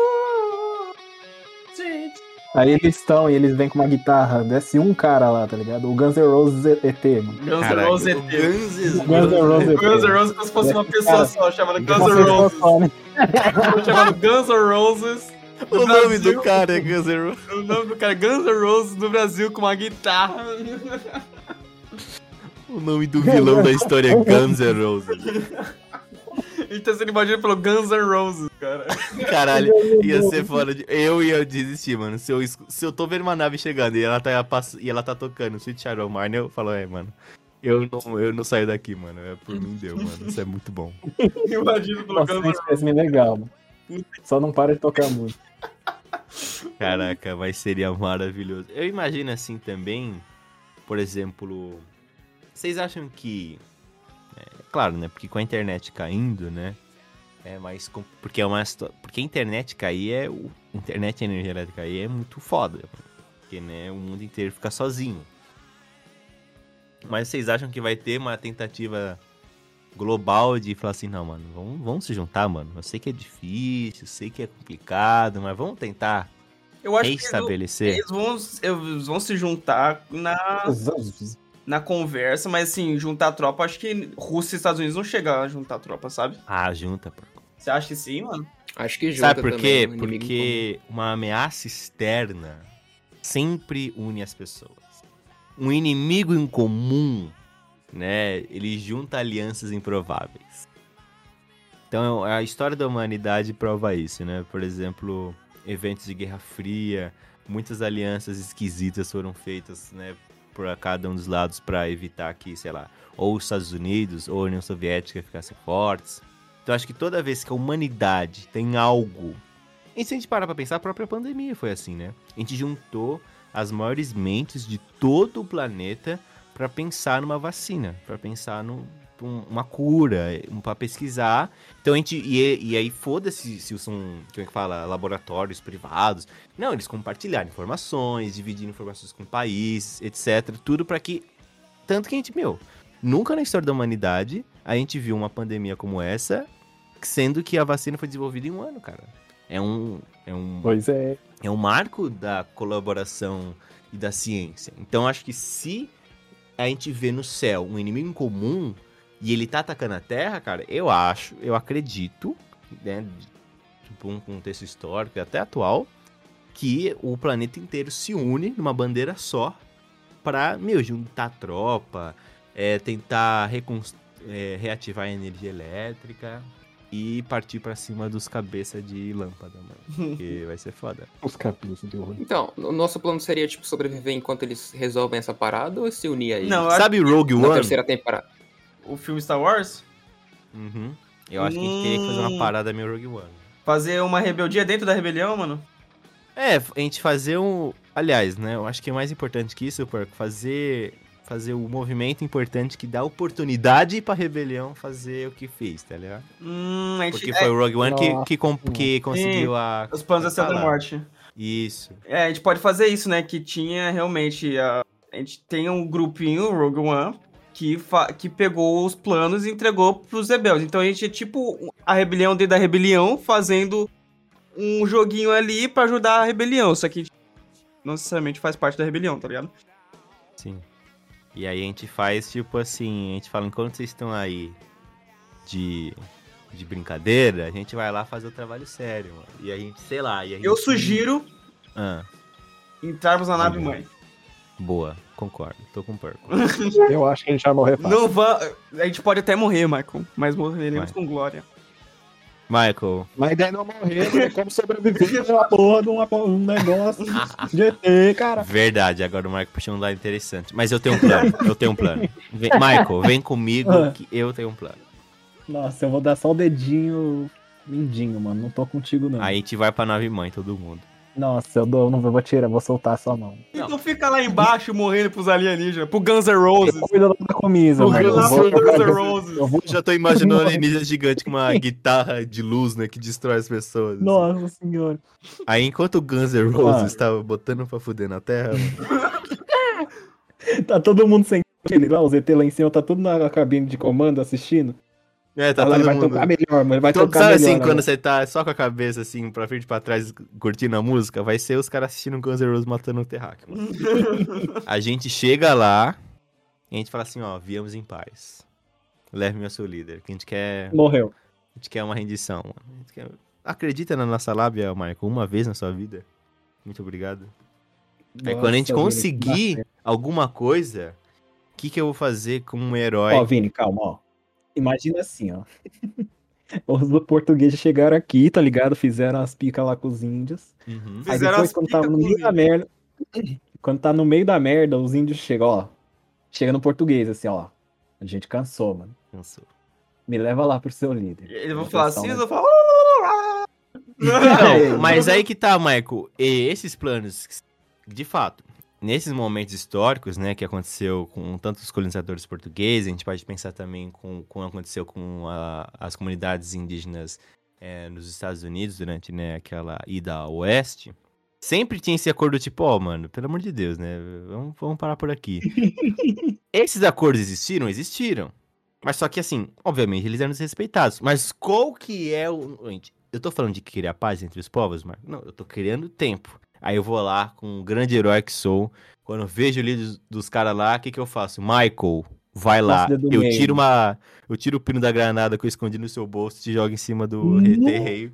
Aí eles estão e eles vêm com uma guitarra. Desce um cara lá, tá ligado? O Guns N' Roses ET, mano. Guns N' Roses o ET. Guns N' Guns N' Roses ET. Guns N' Roses como se fosse uma pessoa Cara, só, chamada Guns N' pessoa Roses. só, né? (laughs) chamado Guns N' Roses. O No nome Brasil, do cara é Guns N' Roses. O nome do cara é Guns N' Roses no Brasil com uma guitarra. O nome do vilão da história é Guns N' Roses. Então você imagina pelo Guns N' Roses, cara. Caralho, ia ser fora de. Eu ia desistir, mano. Se eu, se eu tô vendo uma nave chegando e ela tá, pass... e ela tá tocando Sweet of Mine, eu falo, é, mano. Eu não, eu não saio daqui, mano. É por mim deu, mano. Isso é muito bom. (laughs) Imagina pelo Nossa, Guns N' espécime legal, mano. Só não para de tocar música. Caraca, mas seria maravilhoso. Eu imagino assim também, por exemplo, vocês acham que. É, claro, né? Porque com a internet caindo, né? É mais. Porque é uma Porque a internet cair é. O... Internet e energia elétrica cair é muito foda. Porque, né, o mundo inteiro fica sozinho. Mas vocês acham que vai ter uma tentativa global de falar assim, não, mano, vamos, vamos se juntar, mano. Eu sei que é difícil, sei que é complicado, mas vamos tentar Eu acho que eles, vão, eles vão se juntar na, na conversa, mas assim, juntar tropa, acho que Rússia e Estados Unidos não chegam a juntar tropa, sabe? Ah, junta, pô. Você acha que sim, mano? Acho que junta Sabe por quê? também, um inimigo Porque uma ameaça externa sempre une as pessoas. Um inimigo em comum, né? Ele junta alianças improváveis. Então a história da humanidade prova isso, né? Por exemplo, eventos de Guerra Fria, muitas alianças esquisitas foram feitas, né? Por cada um dos lados para evitar que, sei lá, ou os Estados Unidos ou a União Soviética ficassem fortes. Então acho que toda vez que a humanidade tem algo. E se a gente parar pra pensar, a própria pandemia foi assim, né? A gente juntou as maiores mentes de todo o planeta pra pensar numa vacina, pra pensar um- uma cura, um, pra pesquisar. Então a gente. E, e aí foda-se se são, como é que fala, laboratórios privados. Não, eles compartilharam informações, dividindo informações com países, etc. Tudo pra que. Tanto que a gente, meu, nunca na história da humanidade a gente viu uma pandemia como essa, sendo que a vacina foi desenvolvida em um ano, cara. É um. É um, Pois é. é um marco da colaboração e da ciência. Então acho que se a gente vê no céu um inimigo comum e ele tá atacando a Terra, cara, eu acho, eu acredito, né, tipo um contexto histórico até atual, que o planeta inteiro se une numa bandeira só pra, meu, juntar tropa, é, tentar é, reativar a energia elétrica e partir pra cima dos cabeças de lâmpada, mano. Porque (laughs) vai ser foda. Os cabeças de horror. Então, o nosso plano seria, tipo, sobreviver enquanto eles resolvem essa parada ou se unir aí? Não, Sabe Rogue Na One? terceira temporada. o filme Star Wars, Uhum. Eu acho que a gente teria que fazer uma Hum. parada meio Rogue One. fazer uma rebeldia dentro da rebelião, mano. É, a gente fazer um. Aliás, né? Eu acho que é mais importante que isso, Porco. Fazer. Fazer o movimento importante que dá oportunidade pra rebelião fazer o que fez, tá ligado? Hum, a gente, Porque é, foi o Rogue One que, que, com- que conseguiu a. os planos da Fala. Morte. Isso. É, a gente pode fazer isso, né? Que tinha realmente. A, a gente tem um grupinho, Rogue One, que, fa- que pegou os planos e entregou pros rebeldes. Então a gente é tipo a rebelião dentro da rebelião, fazendo um joguinho ali pra ajudar a rebelião. Só que a gente não necessariamente faz parte da rebelião, tá ligado? Sim. E aí a gente faz, tipo assim, a gente fala, enquanto vocês estão aí de, de brincadeira, a gente vai lá fazer o trabalho sério, mano. E a gente, sei lá, e a gente... Eu sugiro Ah, entrarmos na nave mãe. boa, concordo, tô com o Porco. (laughs) Eu acho que a gente vai morrer fácil. Não va... A gente pode até morrer, Michael, mas morreremos Vai. com glória. Michael, Mas daí não morrer, tem como sobreviver a porra de uma- um negócio de ET, cara. verdade, agora o Michael puxou um lado interessante. Mas eu tenho um plano, eu tenho um plano. Vem- Michael, vem comigo Ah. que eu tenho um plano. Nossa, eu vou dar só o dedinho mindinho, mano. Não tô contigo, não. Aí a gente vai pra nave mãe, todo mundo. Nossa, eu dou, não vou tirar, vou soltar a sua mão. Então fica lá embaixo morrendo pros alienígenas, pro Guns N' Roses. Cuida da camisa, O mano. Eu vou, Guns N' eu Roses. vou- Já tô imaginando um alienígena gigante com uma guitarra de luz, né, que destrói as pessoas. Nossa senhora. Aí enquanto o Guns N' Roses Ah. tava botando pra fuder na Terra, Tá todo mundo sem ele lá, os ET lá em cima, tá tudo na cabine de comando assistindo. É, tá Agora todo vai mundo... tocar melhor, mano. Vai Todo, tocar sabe melhor. assim, quando agora. você tá só com a cabeça assim, pra frente e pra trás, curtindo a música, vai ser os caras assistindo Guns N' Roses matando o Terráqueo. mano. (laughs) a gente chega lá e a gente fala assim, ó, viemos em paz. Leve-me ao seu líder, que a gente quer... Morreu. A gente quer uma rendição, mano. A gente quer- Acredita na nossa lábia, Michael, uma vez na sua vida. Muito obrigado. Aí Nossa, quando a gente Vini, conseguir que alguma coisa, o que, que eu vou fazer como um herói? Ó, Vini, calma, ó. Imagina assim, ó. (laughs) Os portugueses chegaram aqui, tá ligado? Fizeram as picas lá com os índios. Uhum. Aí Fizeram depois, as quando tá no meio da merda. (clears throat) Quando tá no meio da merda, os índios chegam, ó. Chega no português, assim, ó. A gente cansou, mano. Cansou. Me leva lá pro seu líder. Eles vão falar assim, eles vão falar. Não, (laughs) mas aí que tá, Michael. E esses planos, de fato, nesses momentos históricos, né, que aconteceu com tantos colonizadores portugueses, a gente pode pensar também com como aconteceu com a- as comunidades indígenas é, nos Estados Unidos durante, né, aquela ida ao oeste. Sempre tinha esse acordo tipo, ó, mano, pelo amor de Deus, né? Vamos, vamos parar por aqui. (laughs) Esses acordos existiram? Existiram. Mas só que assim, obviamente, eles eram desrespeitados. Mas qual que é o. Gente, eu tô falando de criar paz entre os povos, Marco? Não, eu tô criando tempo. Aí eu vou lá, com o grande herói que sou, quando eu vejo ali dos, dos caras lá, o que que eu faço? Michael, vai lá. Eu meio. tiro uma. Eu tiro o pino da granada que eu escondi no seu bolso, te jogo em cima do Não. rei.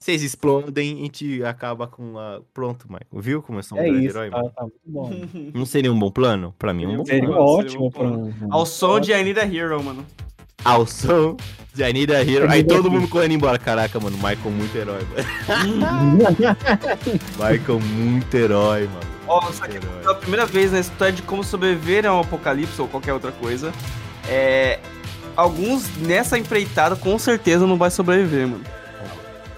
Vocês explodem e a gente acaba com a. Pronto, Michael. Viu como eu sou um É grande isso, herói, tá, mano? tá muito bom. Não seria um bom plano? Pra mim é um bom Seria Seria plano. Seria ótimo um pra bom um... Ao som de I Need a Hero, mano. Ao som de I Need a Hero. Aí todo mundo correndo embora. Caraca, mano, Michael muito herói, mano. (laughs) Michael muito herói, mano. Ó, aqui herói. pela primeira vez na história de como sobreviver a um apocalipse ou qualquer outra coisa. É. Alguns nessa empreitada com certeza não vai sobreviver, mano.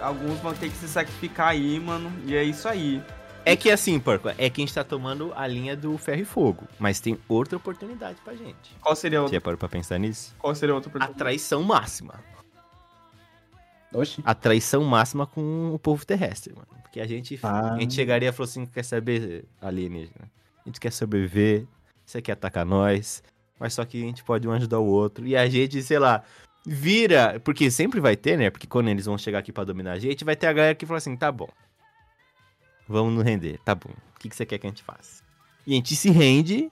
Alguns vão ter que se sacrificar aí, mano. E é isso aí. É que assim, porco, é que a gente tá tomando a linha do ferro e fogo. Mas tem outra oportunidade pra gente. Qual seria Você outra? já parou pra pensar nisso? Qual seria outra A pergunta? traição máxima. Oxi. A traição máxima com o povo terrestre, mano. Porque a gente, Ah. a gente chegaria e falou assim: quer saber, alienígena? A gente quer sobreviver, você quer atacar nós, mas só que a gente pode um ajudar o outro. E a gente, sei lá, vira. Porque sempre vai ter, né? Porque quando eles vão chegar aqui pra dominar a gente, vai ter a galera que fala assim: tá bom. Vamos nos render, tá bom. O que, que você quer que a gente faça? E a gente se rende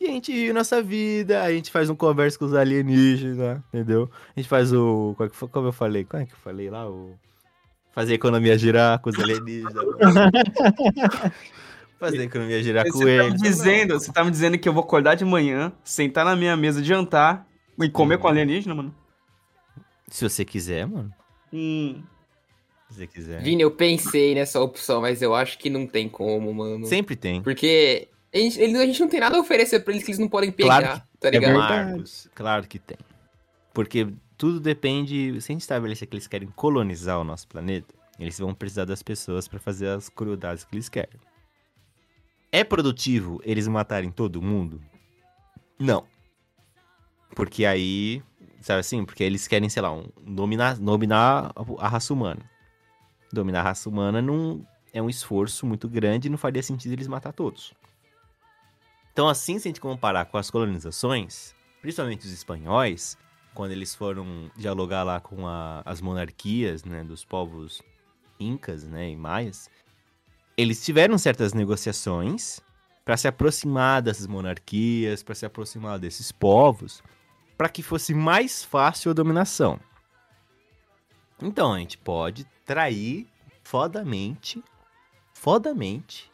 e a gente vive nossa vida, a gente faz um conversa com os alienígenas, entendeu? A gente faz o. Qual que foi- Como eu falei? Qual é que eu falei lá? O. Fazer a economia girar com os alienígenas. (laughs) Fazer a economia girar com Você tá, me eles. dizendo, você tá me dizendo que eu vou acordar de manhã, sentar na minha mesa de jantar e comer Hum. com alienígena, mano? Se você quiser, mano. Hum. Se você quiser. Vini, eu pensei nessa opção, mas eu acho que não tem como, mano. Sempre tem. Porque a gente, a gente não tem nada a oferecer pra eles que eles não podem pegar, Claro tá É ligado? verdade. Marcos, claro que tem. Porque tudo depende. Se a gente estabelecer que eles querem colonizar o nosso planeta, eles vão precisar das pessoas pra fazer as crueldades que eles querem. É produtivo eles matarem todo mundo? Não. Porque aí. Sabe assim? Porque eles querem, sei lá, um, dominar, dominar a raça humana. Dominar a raça humana não é um esforço muito grande e não faria sentido eles matar todos. Então, assim, se a gente comparar com as colonizações, principalmente os espanhóis, quando eles foram dialogar lá com a- as monarquias né, dos povos incas né, e maias, eles tiveram certas negociações para se aproximar dessas monarquias, para se aproximar desses povos, para que fosse mais fácil a dominação. Então, a gente pode trair fodamente, fodamente,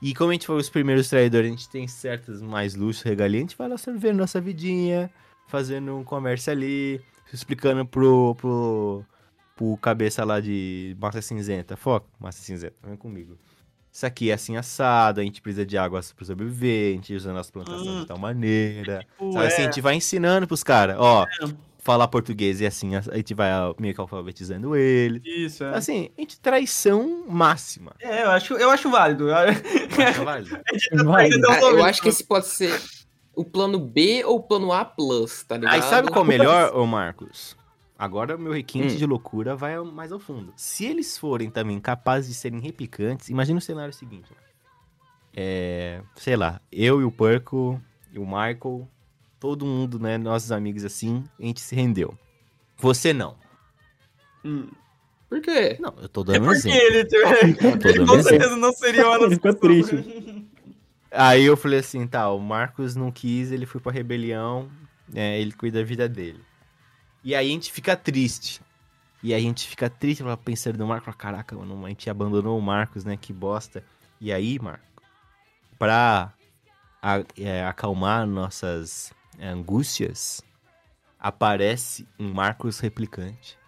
e como a gente foi os primeiros traidores, a gente tem certos mais luxos, regalia, a gente vai lá servindo nossa vidinha, fazendo um comércio ali, explicando pro, pro, pro cabeça lá de massa cinzenta. Foca, massa cinzenta, vem comigo. Isso aqui é assim assado, a gente precisa de água pra sobreviver, a gente usa nas plantações Hum. de tal maneira. Tipo, Sabe assim, a é, gente vai ensinando pros caras, ó, falar português e assim, a gente vai meio que alfabetizando eles. isso, é. Assim, a gente traição máxima. É, eu acho, eu acho válido. (laughs) A Acha válido? tá traindo Ah, eu acho que esse pode ser o plano B ou o plano A+, tá ligado? Aí sabe qual é o (laughs) melhor, ô Marcos? Agora o meu requinte Hum. de loucura vai mais ao fundo. Se eles forem também capazes de serem replicantes, imagina o cenário seguinte. É, sei lá, eu e o Perco e o Michael, todo mundo, né, nossos amigos assim, a gente se rendeu. Você não. Hum. Por quê? Não, eu tô É dando um porque exemplo. ele, tô ele dando com exemplo. certeza não seria uma Ele ficou triste. Aí eu falei assim, tá, o Marcos não quis, ele foi pra rebelião, é, ele cuida da vida dele. E aí a gente fica triste. E aí a gente fica triste pensando no Marcos, caraca, mano, a gente abandonou o Marcos, né, que bosta. E aí, Marco, pra a- é, acalmar nossas é, angústias, aparece um Marcos replicante.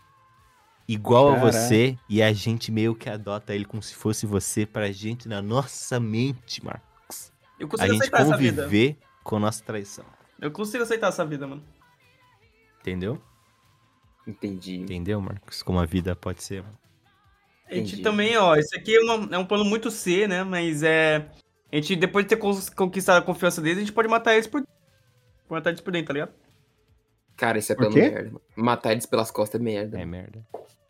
Igual a Caralho. você, e a gente meio que adota ele como se fosse você pra gente na nossa mente, Marcos Eu a consigo gente aceitar essa vida. conviver com a nossa traição. Eu consigo aceitar essa vida, mano. Entendeu? Entendi. Entendeu, Marcos? Como a vida pode ser. A gente Entendi. também, ó, esse aqui é, uma- é um plano muito C, né? Mas é. A gente, depois de ter conquistado a confiança deles, a gente pode matar eles por. Por matar eles por dentro, tá ligado? Cara, isso é quê? merda. mano. Matar eles pelas costas é merda. É merda.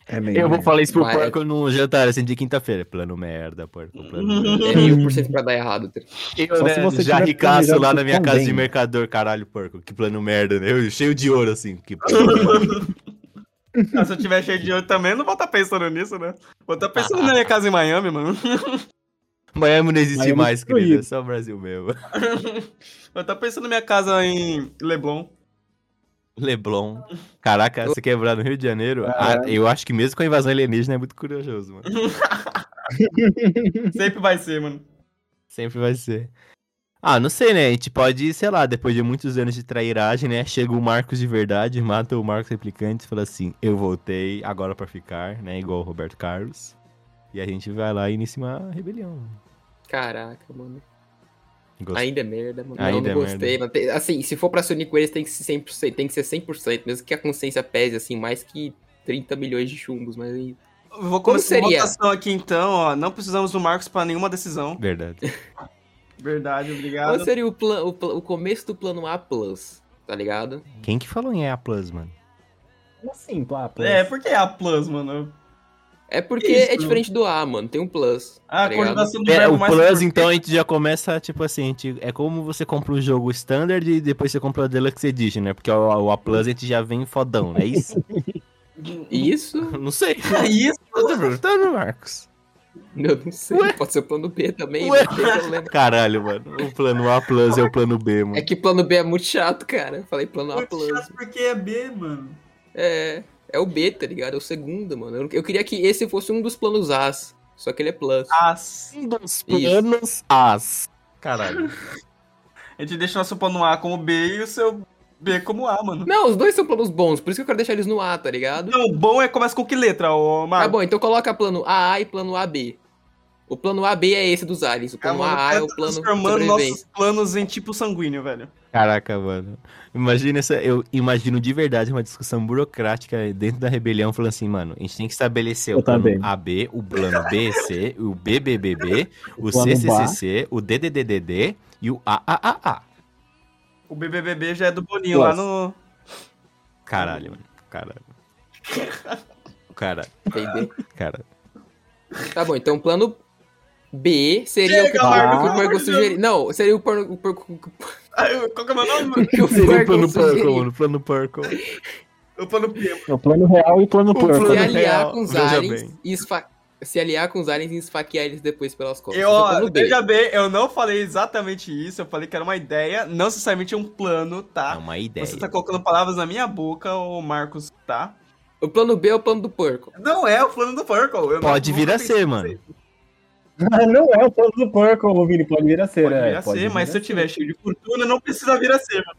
É Eu vou falar isso pro Vai. porco no jantar, assim, de quinta-feira. Plano merda, porco. Plano (laughs) merda. É mil por cento pra dar errado. tá? Eu, Só né, se você já ricaço lá na minha casa de também. mercador, caralho, porco. Que plano merda, né? Eu, cheio de ouro, assim. Que (laughs) merda. Ah, se eu tiver cheio de ouro também, eu não vou estar pensando nisso, né? Vou estar pensando na minha casa em Miami, mano. (laughs) Miami não existe Miami mais, destruído. querido. É só o Brasil mesmo. (laughs) Vou estar pensando na minha casa em Leblon. Leblon. Caraca, você quebrar no Rio de Janeiro? Ah, eu acho que mesmo com a invasão alienígena é muito curioso, mano. (laughs) Sempre vai ser, mano. Sempre vai ser. Ah, não sei, né? A gente pode, sei lá, depois de muitos anos de trairagem, né? Chega o Marcos de verdade, mata o Marcos replicante e fala assim: Eu voltei agora pra ficar, né? Igual o Roberto Carlos. E a gente vai lá e inicia uma rebelião. Caraca, mano. Gostei. Ainda é merda, mano. Ainda é não, não gostei. Mas tem- assim, se for pra se unir com eles, tem que ser 100%, tem que ser 100%, mesmo que a consciência pese, assim, mais que 30 milhões de chumbos, mas aí... Vou começar a votação aqui então, ó. Não precisamos do Marcos pra nenhuma decisão. Verdade. (laughs) Verdade, Qual obrigado. seria o, plan, o, o começo do plano A+, tá ligado? Quem que falou em EA Plus, mano? Como assim, Plá? Pô? É, por que a Plus, mano? É porque Isso. é diferente do A, mano, tem um Plus, A tá ligado? coordenação do É, verbo o mais Plus, perfeito. então, a gente já começa, tipo assim, a gente, é como você compra o jogo Standard e depois você compra o Deluxe Edition, né? Porque o, o A Plus a gente já vem fodão, não é isso? (laughs) Isso, (laughs) não sei. É isso. Tô perguntando, Marcos. eu não sei, pode ser o plano B também, Ué? não tem problema. (laughs) Caralho, mano. O plano A Plus é o plano B, mano. É que plano B é muito chato, cara. Eu falei plano A+. Muito chato porque é B, mano. É, é o B, tá ligado? É o segundo, mano. Eu, eu queria que esse fosse um dos planos As, só que ele é Plus. As. Um dos planos As. Caralho. (laughs) A gente deixa o nosso plano A como B e o seu B como A, mano. Não, os dois são planos bons, por isso que eu quero deixar eles no A, tá ligado? Não, o bom é começa com que letra, ô Tá Marcos? bom, então coloca plano AA e plano AB. O plano AB é esse dos aliens, o plano mano, AA é tá o plano transformando nossos planos em tipo sanguíneo, velho. Caraca, mano. Imagina essa. Eu imagino de verdade uma discussão burocrática dentro da rebelião, falando assim, mano, a gente tem que estabelecer Eu o plano. AB, o plano BC, o BBBB, o plano CCCC, o DDDDD e o AAAA. O BBBB já é do Boninho Nossa. lá no. Caralho, mano. Caralho. (laughs) Caralho, Entendeu? caralho. Tá bom, então o plano B seria o que, Chega, o Marcos, que o Porco sugeriu. Não, seria o Porco. O Porco Qual que é o meu nome? que (laughs) o Seria o Porco plano sugeriu. mano. Plano Purple. O plano. É o plano real e plano porco. plano Se real, aliar com os aliens e esfa... Se aliar com os aliens e esfaquear eles depois pelas costas. Eu, é o plano B. veja bem, eu não falei exatamente isso, eu falei que era uma ideia, não necessariamente um plano, É tá? uma ideia. Você tá colocando palavras na minha boca, ô Marcos, tá? O plano B é o plano do porco. Não é o plano do não- Pode vir a ser, mano. aí. Não é o plano do porco, Vini. Pode vir a ser, Pode é. vir a ser, mas se eu tiver cheio de fortuna, não precisa vir a ser, mano.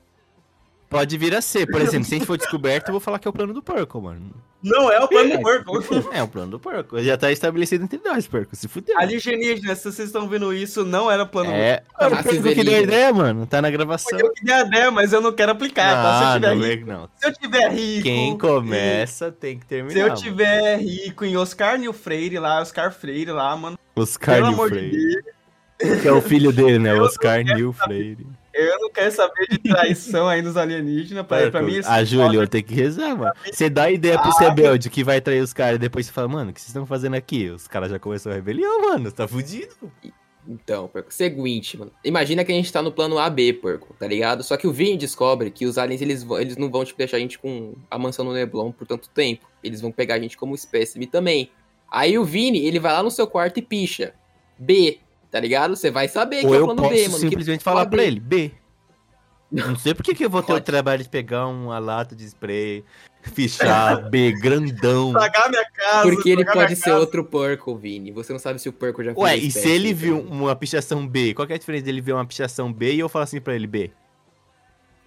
Pode vir a ser. Por exemplo, se a gente for descoberto, eu vou falar que é o plano do porco, mano. Não é o plano do porco. (laughs) É o plano do porco. Já tá estabelecido entre nós, porco. Se fudeu. Alienígena, se vocês estão vendo isso, não era o plano do É, é o Raça porco que deu a ideia, mano. Tá na gravação. Eu que dei a ideia, mas eu não quero aplicar, tá? Se eu Ah, tiver não, rico, é- não. se eu tiver rico. Quem começa tem que terminar. Se eu mano. tiver rico em Oscar Nil Freire lá, Oscar Freire lá, mano. Oscar pelo de Freire. Deus, Que é o filho dele, né? Eu Oscar Nil. Freire. eu não quero saber de traição aí dos alienígenas. Pra, pra mim, a Júlia tem que rezar, mano. Você dá ideia pros Ah, rebeldes que vai trair os caras e depois você fala, mano, o que vocês estão fazendo aqui? Os caras já começaram a rebelião, mano. Tá fudido. Então, porco, seguinte, mano. Imagina que a gente tá no plano AB, porco, tá ligado? Só que o Vini descobre que os aliens, eles, vão- eles não vão, tipo, deixar a gente com a mansão no Neblon por tanto tempo. Eles vão pegar a gente como espécime também. Aí o Vini, ele vai lá no seu quarto e picha. B, tá ligado? Você vai saber Ou que é o eu plano posso B, mano. simplesmente falar pra ele, B. Não sei por que, que eu vou ter o Pode. trabalho de pegar uma lata de spray, fichar B, grandão. (laughs) Estragar minha casa. Porque ele pode ser casa. outro porco, Vini. Você não sabe se o porco já fez Ué, e se ele viu então. uma pichação B? Qual que é a diferença dele ver uma pichação B e eu falar assim pra ele, B?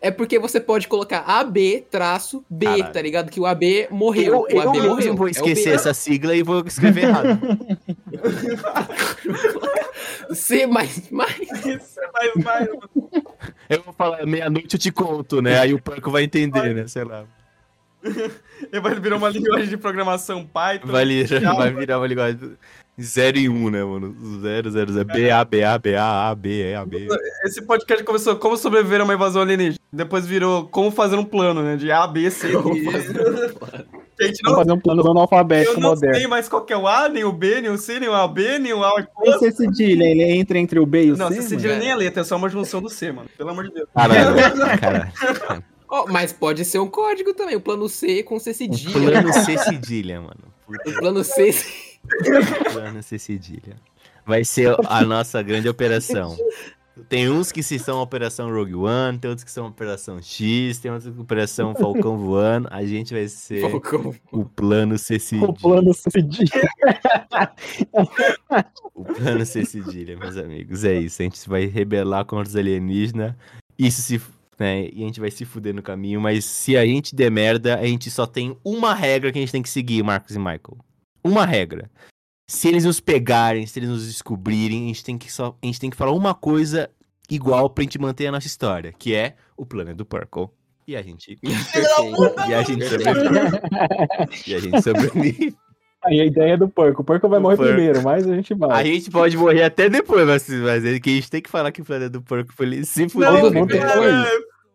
É porque você pode colocar AB traço B, Caralho. tá ligado? Que o AB morreu. Eu, o AB eu morreu. vou É esquecer B. essa sigla e vou escrever (laughs) errado. (laughs) C mais mais. É mais, mais. Eu vou falar meia-noite eu te conto, né? Aí o porco vai entender, né? Sei lá. (laughs) Ele vai virar uma linguagem de programação Python. Vai, vai virar uma linguagem 0 e 1, né, mano? 0, 0, 0. B, A, B, A, B, A, A, B, E, A, B. Esse podcast começou como sobreviver a uma invasão alienígena. Depois virou como fazer um plano, né? De A, B, C, D. Que a (laughs) gente Vamos não, fazer um plano eu analfabético não moderno. sei mais qual que é o A, nem o B, nem o C, nem o AB, nem o A. E C cedilha, ele entra entre o B e o Não, C? essa mano? cedilha nem é letra, é só uma junção do C, mano. Pelo amor de Deus. Caralho, (laughs) cara. Ó, mas pode ser um código também, o plano C com C cedilha. Plano C cedilha, mano. O plano C. Plano C cedilha. Vai ser a nossa grande operação. Tem uns que se são Operação Rogue One, tem outros que são Operação X, tem outros que são Operação Falcão Voando. A gente vai ser Falcão. o plano C O cedilha. plano cedilha. O plano C cedilha, meus amigos. É isso. A gente vai rebelar contra os alienígenas. Isso se. Né, e a gente vai se fuder no caminho. Mas se a gente der merda, a gente só tem uma regra que a gente tem que seguir, Marcos e Michael. Uma regra. Se eles nos pegarem, se eles nos descobrirem, a gente tem que, só, a gente tem que falar uma coisa igual pra gente manter a nossa história, que é o plano do Purple. E a gente. (laughs) (laughs) E a gente sobrevive. e a gente sobrevive. Aí a ideia é do porco. O porco vai O morrer porco. primeiro, mas a gente A vai. gente pode morrer até depois, mas, mas é que a gente tem que falar que o plano do porco foi se Não, não cara,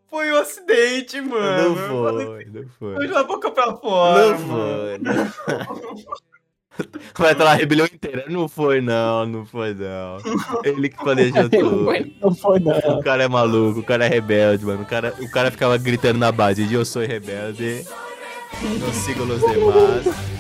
foi um acidente, mano. Não foi, não Foi foi. da boca pra fora. Não mano. foi, não. (laughs) (laughs) Vai estar a rebelião inteira. Não foi, não, não foi, não. Ele que planejou (laughs) tudo. Não foi, não. O cara é maluco, o cara é rebelde, mano. O cara, o cara ficava gritando na base de eu sou rebelde. Não sigo os demais.